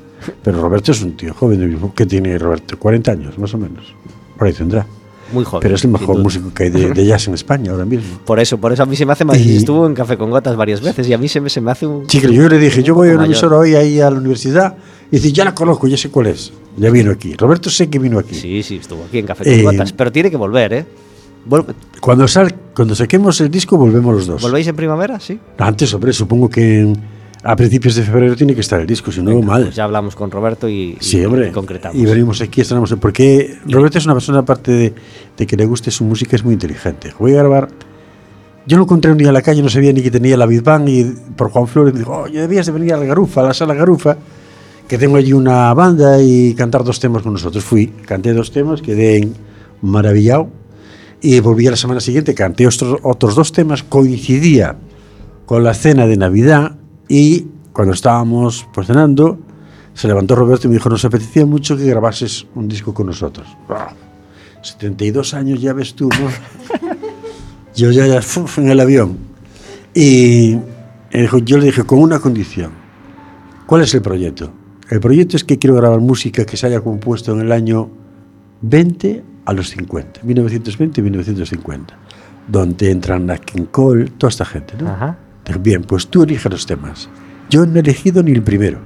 Pero Roberto es un tío joven. ¿Qué tiene Roberto? 40 años, más o menos. Por ahí tendrá. Muy joven. Pero es el mejor músico que hay de, de jazz en España ahora mismo. Por eso, por eso a mí se me hace más. Y- Estuvo en Café con Gotas varias veces y a mí se me, se me hace un. Sí, que yo le dije, yo voy a una emisora hoy ahí a la universidad. Y dice, ya la conozco, ya sé cuál es. Ya vino aquí. Roberto sé que vino aquí. Sí, sí, estuvo aquí en Café con Eh, Gotas. Pero tiene que volver, ¿eh? Cuando, sal, cuando saquemos el disco, volvemos los dos. ¿Volvéis en primavera? Sí. Antes, hombre, supongo que en- a principios de febrero tiene que estar el disco, si no, mal. Pues ya hablamos con Roberto y, y- Sí, hombre. y concretamos. Y venimos aquí, estrenamos. Porque Roberto es una persona, aparte de, de que le guste su música, es muy inteligente. Voy a grabar. Yo lo encontré un día en la calle, no sabía ni que tenía la Big Bang, y por Juan Flores me dijo, oye, debías de venir a la Garufa, a la sala Garufa, que tengo allí una banda y cantar dos temas con nosotros. Fui, canté dos temas, quedé maravillado, y volví a la semana siguiente, canté otros, otros dos temas, coincidía con la cena de Navidad y cuando estábamos pues cenando, se levantó Roberto y me dijo, nos apetecía mucho que grabases un disco con nosotros. Ah, 72 años ya ves tú, ¿no? <laughs> yo ya, ya fuf, en el avión. Y yo le dije, con una condición. ¿Cuál es el proyecto? El proyecto es que quiero grabar música que se haya compuesto en el año 20 a los 50, 1920 y 1950, donde entran Nat King Cole, toda esta gente, ¿no? Ajá. Bien, pues tú eliges los temas. Yo no he elegido ni el primero.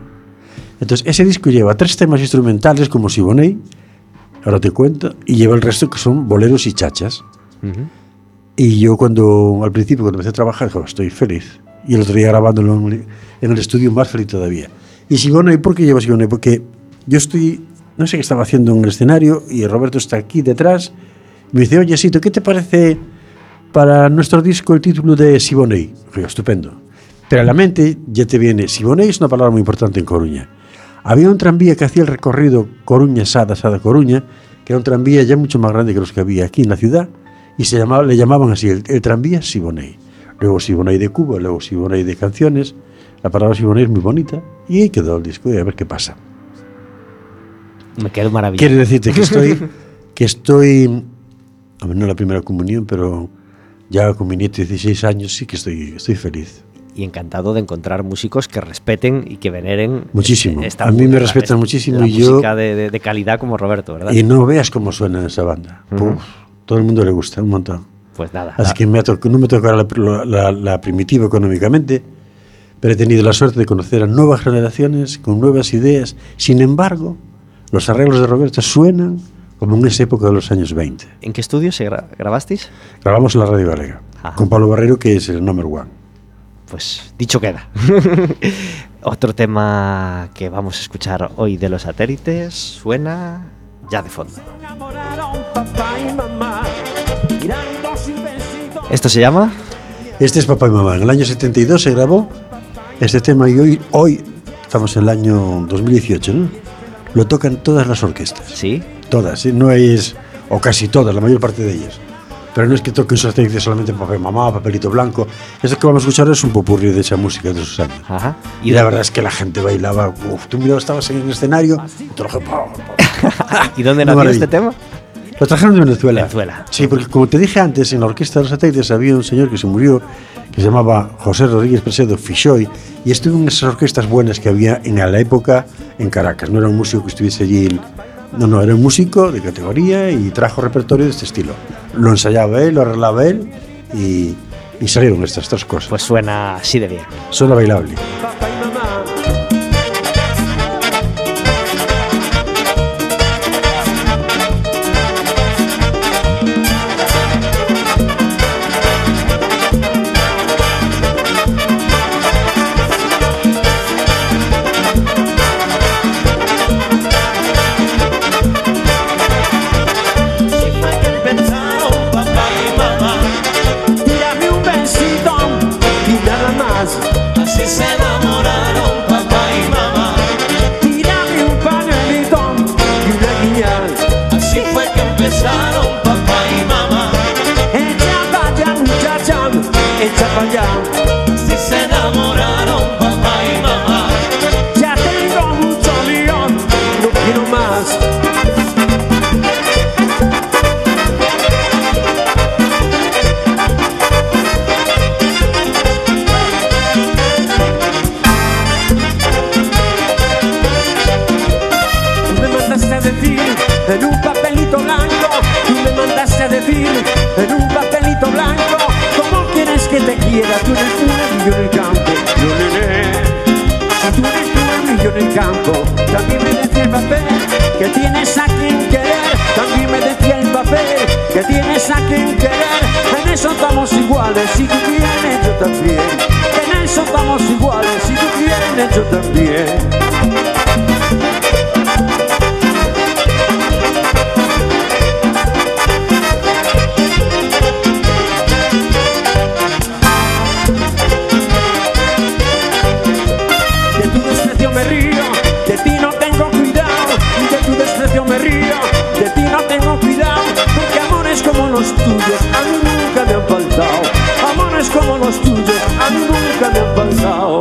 Entonces, ese disco lleva tres temas instrumentales como Siboney, ahora te cuento, y lleva el resto que son boleros y chachas. Ujú. Y yo cuando, al principio, cuando empecé a trabajar, dije, "Oh, estoy feliz. Y el otro día grabándolo en el, estudio más feliz todavía. Y Siboney, ¿por qué llevo Siboney? Porque yo estoy, no sé qué estaba haciendo en el escenario y Roberto está aquí detrás. Y me dice, oye, Sito, ¿qué te parece para nuestro disco el título de Siboney? Digo, estupendo. Pero a la mente ya te viene, Siboney es una palabra muy importante en Coruña. Había un tranvía que hacía el recorrido Coruña-Sada, Sada-Coruña, que era un tranvía ya mucho más grande que los que había aquí en la ciudad, y se llamaba, le llamaban así, el, el tranvía Siboney. Luego Siboney de Cuba, luego Siboney de canciones. La palabra Siboney es muy bonita, y ahí quedó el disco, y a ver qué pasa. Me quedo maravilloso. Quiere decirte que estoy, <laughs> que estoy, a ver, no la primera comunión, pero ya con mi nieto de 16 años sí que estoy, estoy feliz. Y encantado de encontrar músicos que respeten y que veneren. Muchísimo. esta A mí me respetan muchísimo La y yo- música de, de- de calidad como Roberto, ¿verdad? Y no veas cómo suena esa banda. Ujú. Puf, todo el mundo le gusta, un montón. Pues nada. Así la- que me no me tocará la, la- la primitiva económicamente, pero he tenido la suerte de conocer a nuevas generaciones con nuevas ideas. Sin embargo, los arreglos de Roberto suenan como en esa época de los años 20. ¿En qué estudio se gra- grabasteis? Grabamos en la Radio Galega, Ajá. con Pablo Barrero, que es el number one. Pues dicho queda. <laughs> Otro tema que vamos a escuchar hoy de los satélites suena ya de fondo. Esto se llama Este es Papá y Mamá. En el año 72 se grabó este tema y hoy, hoy estamos en el año 2018, ¿no? Lo tocan todas las orquestas. Sí. Todas, ¿eh? no es, o casi todas, la mayor parte de ellas. Pero no es que toquen sus actrices solamente papel mamá, papelito blanco. Esto que vamos a escuchar es un popurrí de esa música de esos años. Ajá. Y la verdad es que la gente bailaba. Uf, tú mirabas, estabas en el escenario. y te lo dije. ¿Y dónde nació este tema? Lo trajeron de Venezuela. Venezuela. Sí, porque como te dije antes, en la orquesta de los satélites había un señor que se murió, que se llamaba José Rodríguez Presedo Fichoy, y estuvo en esas orquestas buenas que había en la época en Caracas. No era un músico que estuviese allí. No, no, era un músico de categoría y trajo repertorio de este estilo. Lo ensayaba él, lo arreglaba él y, y salieron estas tres cosas. Pues suena así de bien. Suena bailable. Los tuyos a mí nunca me han faltado. Amores como los tuyos a mí nunca me han faltado.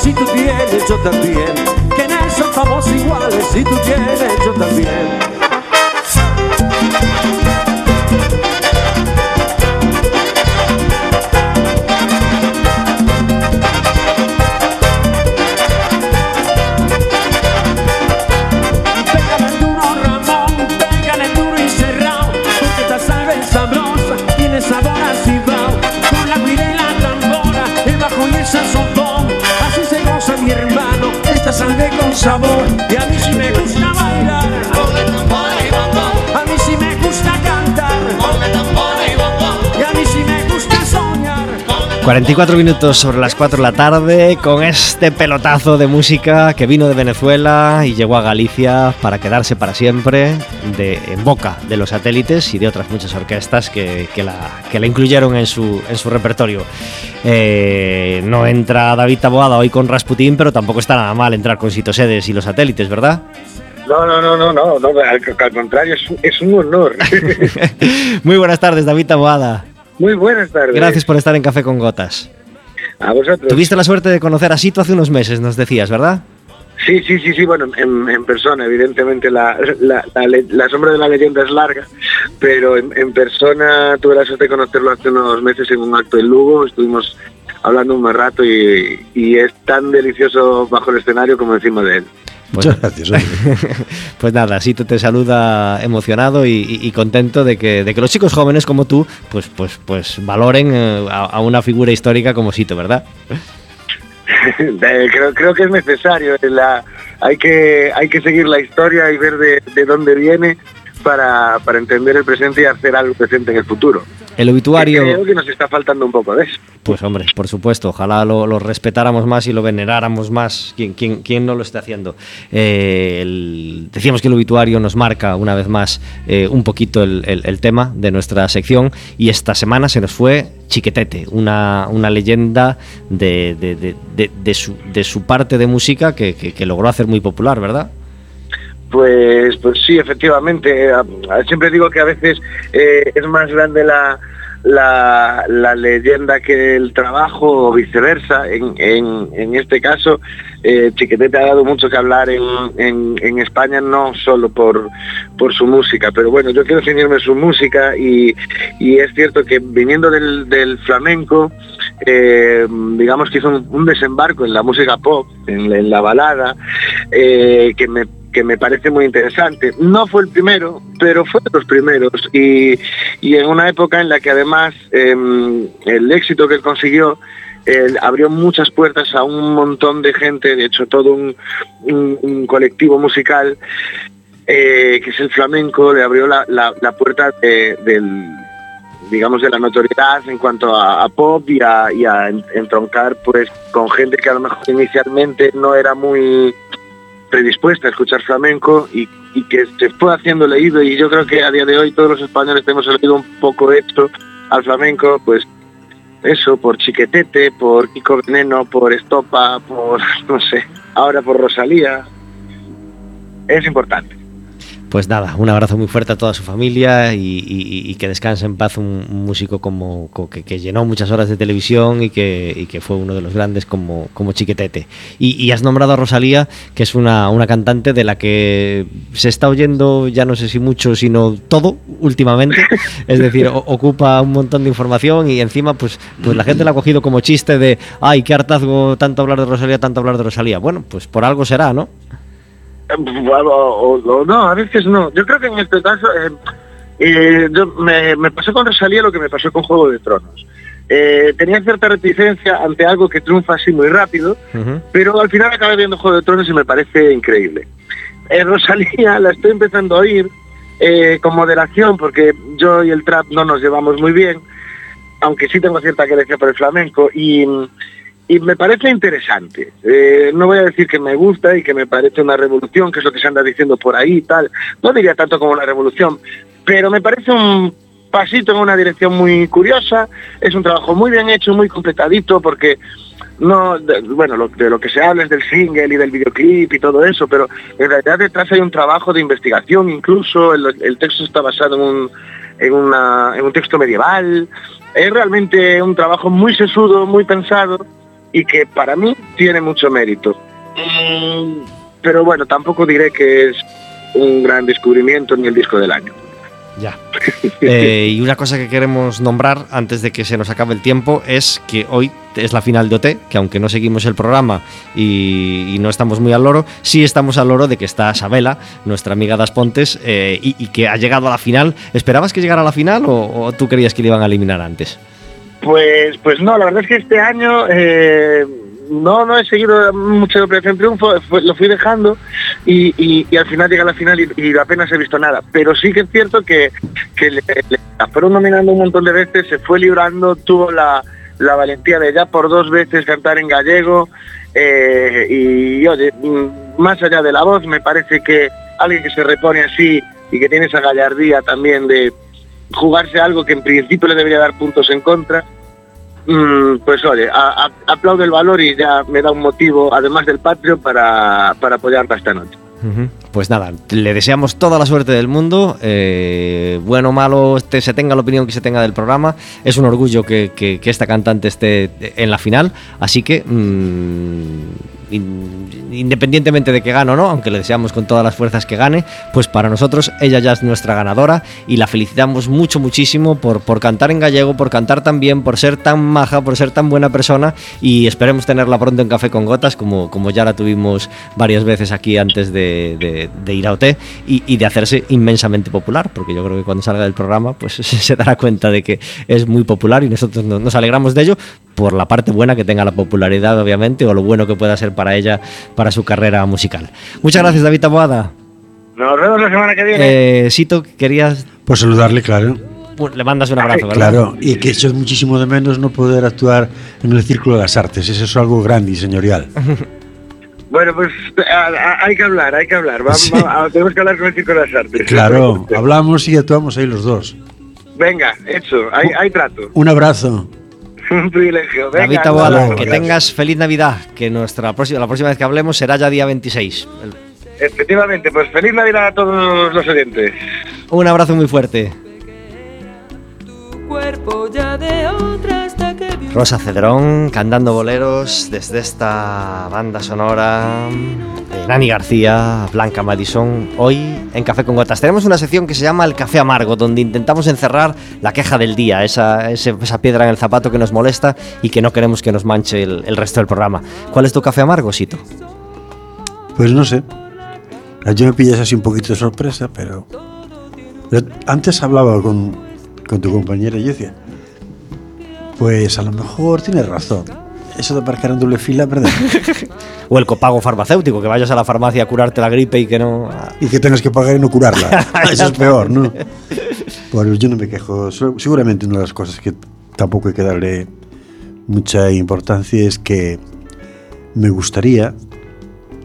Si tú tienes, yo también. Que en eso estamos iguales, si tú tienes, yo también. Sabor, 44 minutos sobre las 4 de la tarde con este pelotazo de música que vino de Venezuela y llegó a Galicia para quedarse para siempre de, en boca de los satélites y de otras muchas orquestas que, que la, que la incluyeron en su, en su repertorio. Eh, no entra David Taboada hoy con Rasputín, pero tampoco está nada mal entrar con Sito Sedes y los satélites, ¿verdad? No, no, no, no, no, no al, al contrario, es, es un honor. <laughs> Muy buenas tardes, David Taboada. Muy buenas tardes. Gracias por estar en Café con Gotas. A vosotros. Tuviste la suerte de conocer a Sito hace unos meses, nos decías, ¿verdad? Sí, sí, sí, sí, bueno, en, en persona, evidentemente la, la, la, sombra de la leyenda es larga, pero en, en persona tuve la suerte de conocerlo hace unos meses en un acto en Lugo, estuvimos hablando un buen rato y, y es tan delicioso bajo el escenario como encima de él. Pues- Muchas gracias. <laughs> Pues nada, Sito te saluda emocionado y, y- y contento de que, de que los chicos jóvenes como tú pues, pues, pues valoren eh, a, a una figura histórica como Sito, ¿verdad? De- <laughs> creo, creo que es necesario, la, hay, que, hay que seguir la historia y ver de, de dónde viene para, para entender el presente y hacer algo presente en el futuro. El obituario, Creo que nos está faltando un poco de eso. pues hombre, por supuesto, ojalá lo, lo respetáramos más y lo veneráramos más, quien, quien, quien no lo esté haciendo. Eh, el- decíamos que el obituario nos marca una vez más eh, un poquito el, el- el tema de nuestra sección y esta semana se nos fue Chiquetete, una, una leyenda de, de- de- de- su, de su parte de música que, que- que logró hacer muy popular, ¿verdad? Pues, pues sí, efectivamente. A- Siempre digo que a veces eh, es más grande la, la, leyenda que el trabajo o viceversa. En, en, en este caso, eh, Chiquetete ha dado mucho que hablar en, en, España, no solo por, por su música, pero bueno, yo quiero ceñirme su música y, y es cierto que viniendo del, del flamenco, eh, digamos que hizo un, desembarco en la música pop, en, la- balada, eh, que me que me parece muy interesante. No fue el primero, pero fue de los primeros y, y en una época en la que además eh, el éxito que él consiguió abrió muchas puertas a un montón de gente, de hecho todo un, colectivo musical eh, que es el flamenco, le abrió la, la- puerta de- del digamos de la notoriedad en cuanto a, pop y a, y a en- entroncar pues con gente que a lo mejor inicialmente no era muy predispuesta a escuchar flamenco y, que se fue haciendo leído y yo creo que a día de hoy todos los españoles tenemos el oído un poco hecho al flamenco, pues eso, por Chiquetete, por Kiko Veneno, por Estopa, por, <laughs> no sé, ahora por Rosalía. Es importante. Pues nada, un abrazo muy fuerte a toda su familia y, que descanse en paz un, músico como co- que, llenó muchas horas de televisión y que, fue uno de los grandes como, como Chiquetete. Y, has nombrado a Rosalía, que es una, una cantante de la que se está oyendo ya no sé si mucho, sino todo últimamente. Es decir, ocupa un montón de información y encima pues, pues la gente la ha cogido como chiste de, ay, qué hartazgo tanto hablar de Rosalía, tanto hablar de Rosalía. Bueno, pues por algo será, ¿no? O, o- o no, a veces no. Yo creo que en este caso eh, eh, yo me, me pasó con Rosalía lo que me pasó con Juego de Tronos. Eh, tenía cierta reticencia ante algo que triunfa así muy rápido, pero al final acabé viendo Juego de Tronos y me parece increíble. Rosalía <laughs> la estoy empezando a oír con moderación porque yo y el trap no nos llevamos muy bien, aunque sí tengo cierta querencia por el flamenco y, y me parece interesante. Eh, no voy a decir que me gusta y que me parece una revolución, que es lo que se anda diciendo por ahí y tal. No diría tanto como una revolución, pero me parece un pasito en una dirección muy curiosa. Es un trabajo muy bien hecho, muy completadito, porque no, de- bueno, lo, de lo que se habla es del single y del videoclip y todo eso, pero en realidad detrás hay un trabajo de investigación, incluso el, texto está basado en un, en, en un texto medieval. Es realmente un trabajo muy sesudo, muy pensado y que para mí tiene mucho mérito. Mm, Pero bueno, tampoco diré que es un gran descubrimiento ni el disco del año. Ya. Eh, y una cosa que queremos nombrar antes de que se nos acabe el tiempo es que hoy es la final de OT, que aunque no seguimos el programa y, no estamos muy al loro, sí estamos al loro de que está Sabela, nuestra amiga Das Pontes, eh, y, que ha llegado a la final. ¿Esperabas que llegara a la final o, o tú creías que le iban a eliminar antes? Pues, pues no, la verdad es que este año eh, no, no he seguido mucho de Operación Triunfo, lo fui dejando y, al final llega la final y, apenas he visto nada. Pero sí que es cierto que, le, la fueron nominando un montón de veces, se fue librando, tuvo la, la valentía de ya por dos veces cantar en gallego eh, y oye, mm, más allá de la voz, me parece que alguien que se repone así y que tiene esa gallardía también de jugarse algo que en principio le debería dar puntos en contra, mm, pues oye, aplaudo el valor y ya me da un motivo, además del patrio, para, para apoyarla esta noche. Pues nada, le deseamos toda la suerte del mundo, eh, bueno o malo, este, se tenga la opinión que se tenga del programa, es un orgullo que, que- que esta cantante esté en la final, así que mm, in- independientemente de que gane o no, aunque le deseamos con todas las fuerzas que gane, pues para nosotros ella ya es nuestra ganadora y la felicitamos mucho, muchísimo por, por cantar en gallego, por cantar tan bien, por ser tan maja, por ser tan buena persona y esperemos tenerla pronto en Café con Gotas, como, como ya la tuvimos varias veces aquí antes de, de- de ir a OT y, y de hacerse inmensamente popular, porque yo creo que cuando salga del programa pues <laughs> se dará cuenta de que es muy popular y nosotros no- nos alegramos de ello por la parte buena que tenga la popularidad, obviamente, o lo bueno que pueda ser para ella, para su carrera musical. Muchas gracias, David Taboada. Nos vemos la semana que viene. Eh, Sito, querías... Por saludarle, claro. Bueno, Le mandas un abrazo, ¿verdad? Claro, y que eso es muchísimo de menos no poder actuar en el Círculo de las Artes. Eso es algo grande y señorial. <laughs> Bueno, pues a- a- hay que hablar, hay que hablar. Vamos, Sí. vamos, tenemos que hablar con el Circo de las Artes. Claro, hablamos y actuamos ahí los dos. Venga, hecho, hay, hay trato. Un abrazo. <laughs> Un privilegio. Venga, David Taboada, que gracias. tengas feliz Navidad, que nuestra próxima, la próxima vez que hablemos será ya día 26. El- Efectivamente, pues feliz Navidad a todos los oyentes. Un abrazo muy fuerte. cuerpo ya de Rosa Cedrón cantando boleros desde esta banda sonora Nani García, Blanca Madison, hoy en Café con Gotas. Tenemos una sección que se llama El Café Amargo, donde intentamos encerrar la queja del día, esa, piedra en el zapato que nos molesta y que no queremos que nos manche el, resto del programa. ¿Cuál es tu café amargo, Sito? Pues no sé. Yo me pillas así un poquito de sorpresa, pero. antes hablaba con, tu compañera y decía. Pues a lo mejor tienes razón. Eso de aparcar en doble fila, ¿verdad? <laughs> O el copago farmacéutico, que vayas a la farmacia a curarte la gripe y que no... y que tengas que pagar y no curarla. <laughs> Eso es peor, ¿no? <laughs> Pues yo no me quejo. Se- Seguramente una de las cosas que tampoco hay que darle mucha importancia es que me gustaría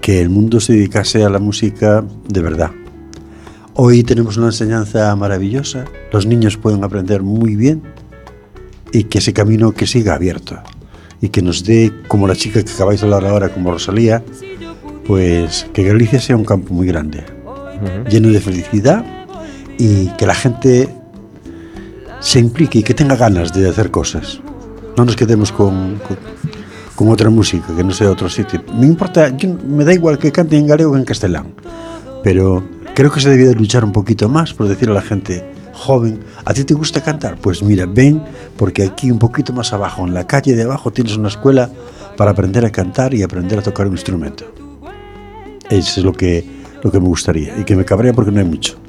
que el mundo se dedicase a la música de verdad. Hoy tenemos una enseñanza maravillosa, los niños pueden aprender muy bien y que ese camino que siga abierto y que nos dé, como la chica que acabáis de hablar ahora, como Rosalía, pues que Galicia sea un campo muy grande, lleno de felicidad y que la gente se implique y que tenga ganas de hacer cosas. No nos quedemos con, con, con otra música que no sea de otro sitio. Me importa, yo- me da igual que cante en galego o en castellán, pero creo que se debía de luchar un poquito más por decir a la gente joven, ¿a ti te gusta cantar? Pues mira, ven, porque aquí un poquito más abajo, en la calle de abajo, tienes una escuela para aprender a cantar y aprender a tocar un instrumento. Eso es lo que, lo que me gustaría y que me cabrea porque no hay mucho.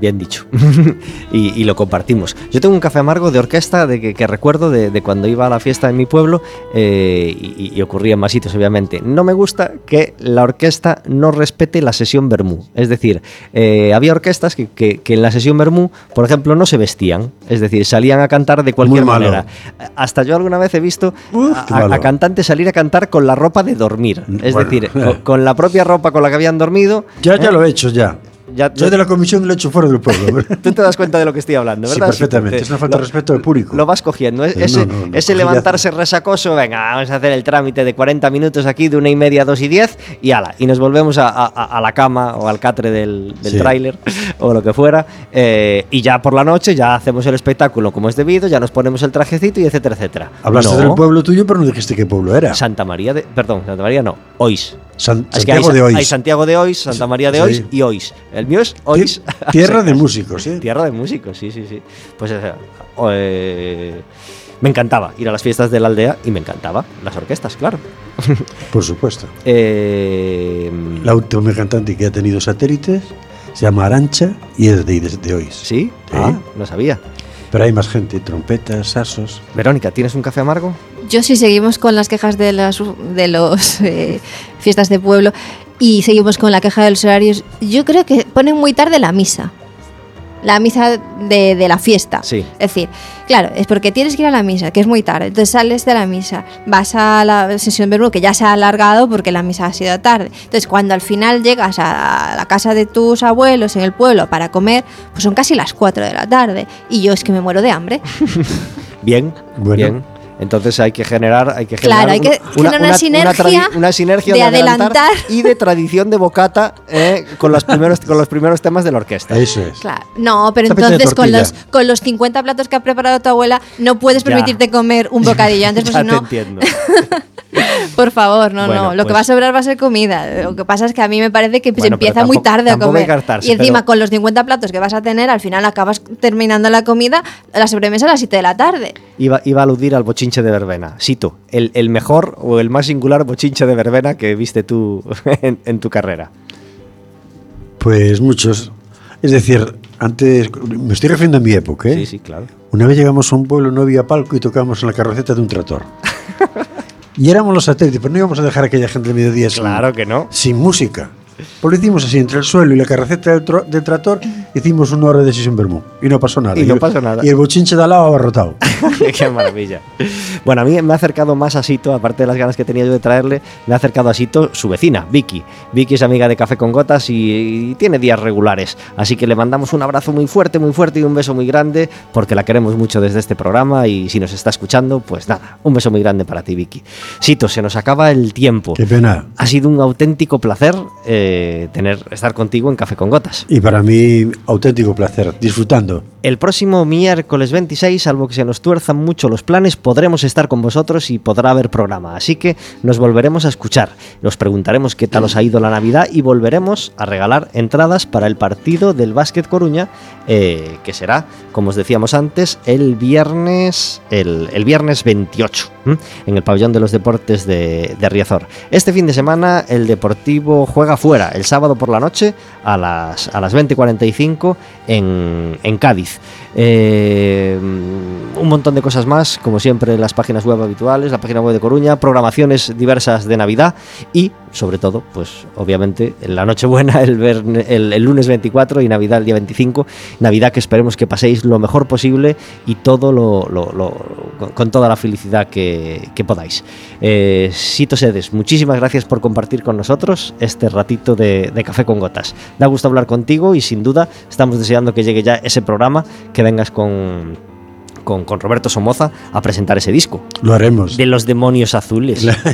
Bien dicho. <laughs> y, y lo compartimos. Yo tengo un café amargo de orquesta de que, que recuerdo de, de cuando iba a la fiesta en mi pueblo eh, y, y ocurría en más sitios, obviamente. No me gusta que la orquesta no respete la sesión Bermú. Es decir, eh, había orquestas que, que- que en la sesión Bermú, por ejemplo, no se vestían. Es decir, salían a cantar de cualquier manera. Hasta yo alguna vez he visto Uf, a, a cantantes salir a cantar con la ropa de dormir. Es Bueno. decir, con, con la propia ropa con la que habían dormido. Ya, ya ¿eh? lo he hecho, ya. Ya- Yo de la comisión lo he hecho fuera del pueblo. <laughs> Tú te das cuenta de lo que estoy hablando, Sí, ¿verdad? perfectamente. porque Es una falta de respeto al público. Lo vas cogiendo. Es- Ese, no, no, no, ese cogillazo. levantarse resacoso, venga, vamos a hacer el trámite de 40 minutos aquí, de una y media a dos y diez, y ala, y nos volvemos a, a- a la cama o al catre del, del Sí. tráiler o lo que fuera, eh, y ya por la noche ya hacemos el espectáculo como es debido, ya nos ponemos el trajecito y etcétera, etcétera. Hablaste del pueblo tuyo, pero no dijiste qué pueblo era. Santa María de. Perdón, Santa María no, Ois. San- hay, Santiago de Ois. hay Santiago de Ois, Santa María de Sí. Ois y Ois. El mío es Ois. Ti- <laughs> Tierra de músicos, ¿eh? Tierra de músicos, sí, sí, sí. Pues eh, eh, me encantaba ir a las fiestas de la aldea y me encantaba las orquestas, claro. <laughs> Por supuesto. Eh, La última cantante que ha tenido satélites se llama Arancha y es de, de, de Ois. ¿Sí? Sí. Ah, no sabía. Pero hay más gente, trompetas, sasos. Verónica, ¿tienes un café amargo? Yo sí seguimos con las quejas de las de los eh, fiestas de pueblo y seguimos con la queja de los horarios. Yo creo que ponen muy tarde la misa. La misa de, de la fiesta. Sí. Es decir, claro, es porque tienes que ir a la misa, que es muy tarde. Entonces sales de la misa, vas a la sesión verbal, que ya se ha alargado porque la misa ha sido tarde. Entonces, cuando al final llegas a la casa de tus abuelos en el pueblo para comer, pues son casi las 4 de la tarde. Y yo es que me muero de hambre. <laughs> Bien, Bueno. bien. Entonces hay que generar, hay que Claro, generar hay que generar una sinergia una sinergia de adelantar adelantar. y de tradición de bocata eh, con los primeros con los primeros temas de la orquesta. Eso es. Claro. No, pero entonces con los, con los 50 platos que ha preparado tu abuela no puedes Ya. permitirte comer un bocadillo antes, <laughs> ya porque si no, entiendo. <laughs> por favor, no, Bueno, no. Lo que pues- va a sobrar va a ser comida. Lo que pasa es que a mí me parece que Bueno, se empieza muy tarde a comer. hartarse, y encima pero- con los 50 platos que vas a tener, al final acabas terminando la comida, la sobremesa a las 7 de la tarde. Iba, iba a aludir al bochinche de verbena. Cito, el, el mejor o el más singular bochinche de verbena que viste tú <laughs> en, en tu carrera. Pues muchos. Es decir, antes, me estoy refiriendo a mi época, ¿eh? Sí, sí, claro. Una vez llegamos a un pueblo, no había palco y tocábamos en la carroceta de un tractor. <laughs> y éramos los satélites, pero no íbamos a dejar a aquella gente de mediodía sin, Claro que no. sin música. Pues lo hicimos así, entre el suelo y la carroceta del, del tractor, hicimos una hora de sesión Bermú. Y no pasó nada. Y no el- pasó nada. Y el bochinche de al lado abarrotado. <laughs> Qué maravilla. Bueno, a mí me ha acercado más a Sito, aparte de las ganas que tenía yo de traerle, me ha acercado a Sito su vecina, Vicky. Vicky es amiga de Café con Gotas y, y tiene días regulares. Así que le mandamos un abrazo muy fuerte, muy fuerte y un beso muy grande, porque la queremos mucho desde este programa y si nos está escuchando, pues nada, un beso muy grande para ti, Vicky. Sito, se nos acaba el tiempo. Qué pena. Ha sido un auténtico placer eh, tener, estar contigo en Café con Gotas. Y para mí, auténtico placer, disfrutando. El próximo miércoles 26, salvo que se nos tuerzan mucho los planes, podremos estar con vosotros y podrá haber programa. Así que nos volveremos a escuchar. Nos preguntaremos qué tal os ha ido la Navidad y volveremos a regalar entradas para el partido del Básquet Coruña, eh, que será, como os decíamos antes, el viernes, el, viernes 28, ¿m? en el pabellón de los deportes de, de Riazor. Este fin de semana el Deportivo juega fuera, el sábado por la noche a las, a las 20.45 en, Cádiz. Eh, un montón de cosas más, como siempre, las páginas web habituales, la página web de Coruña, programaciones diversas de Navidad y, sobre todo, pues obviamente, en la Nochebuena, <laughs> el, verne- el, el lunes 24 y Navidad el día 25. Navidad que esperemos que paséis lo mejor posible y todo lo, lo- lo- con, toda la felicidad que, que podáis. Eh, Sito Sedes, muchísimas gracias por compartir con nosotros este ratito de, de Café con Gotas. Da gusto hablar contigo y sin duda estamos deseando que llegue ya ese programa, que vengas con con, con Roberto Somoza a presentar ese disco. Lo haremos. De los demonios azules. <laughs>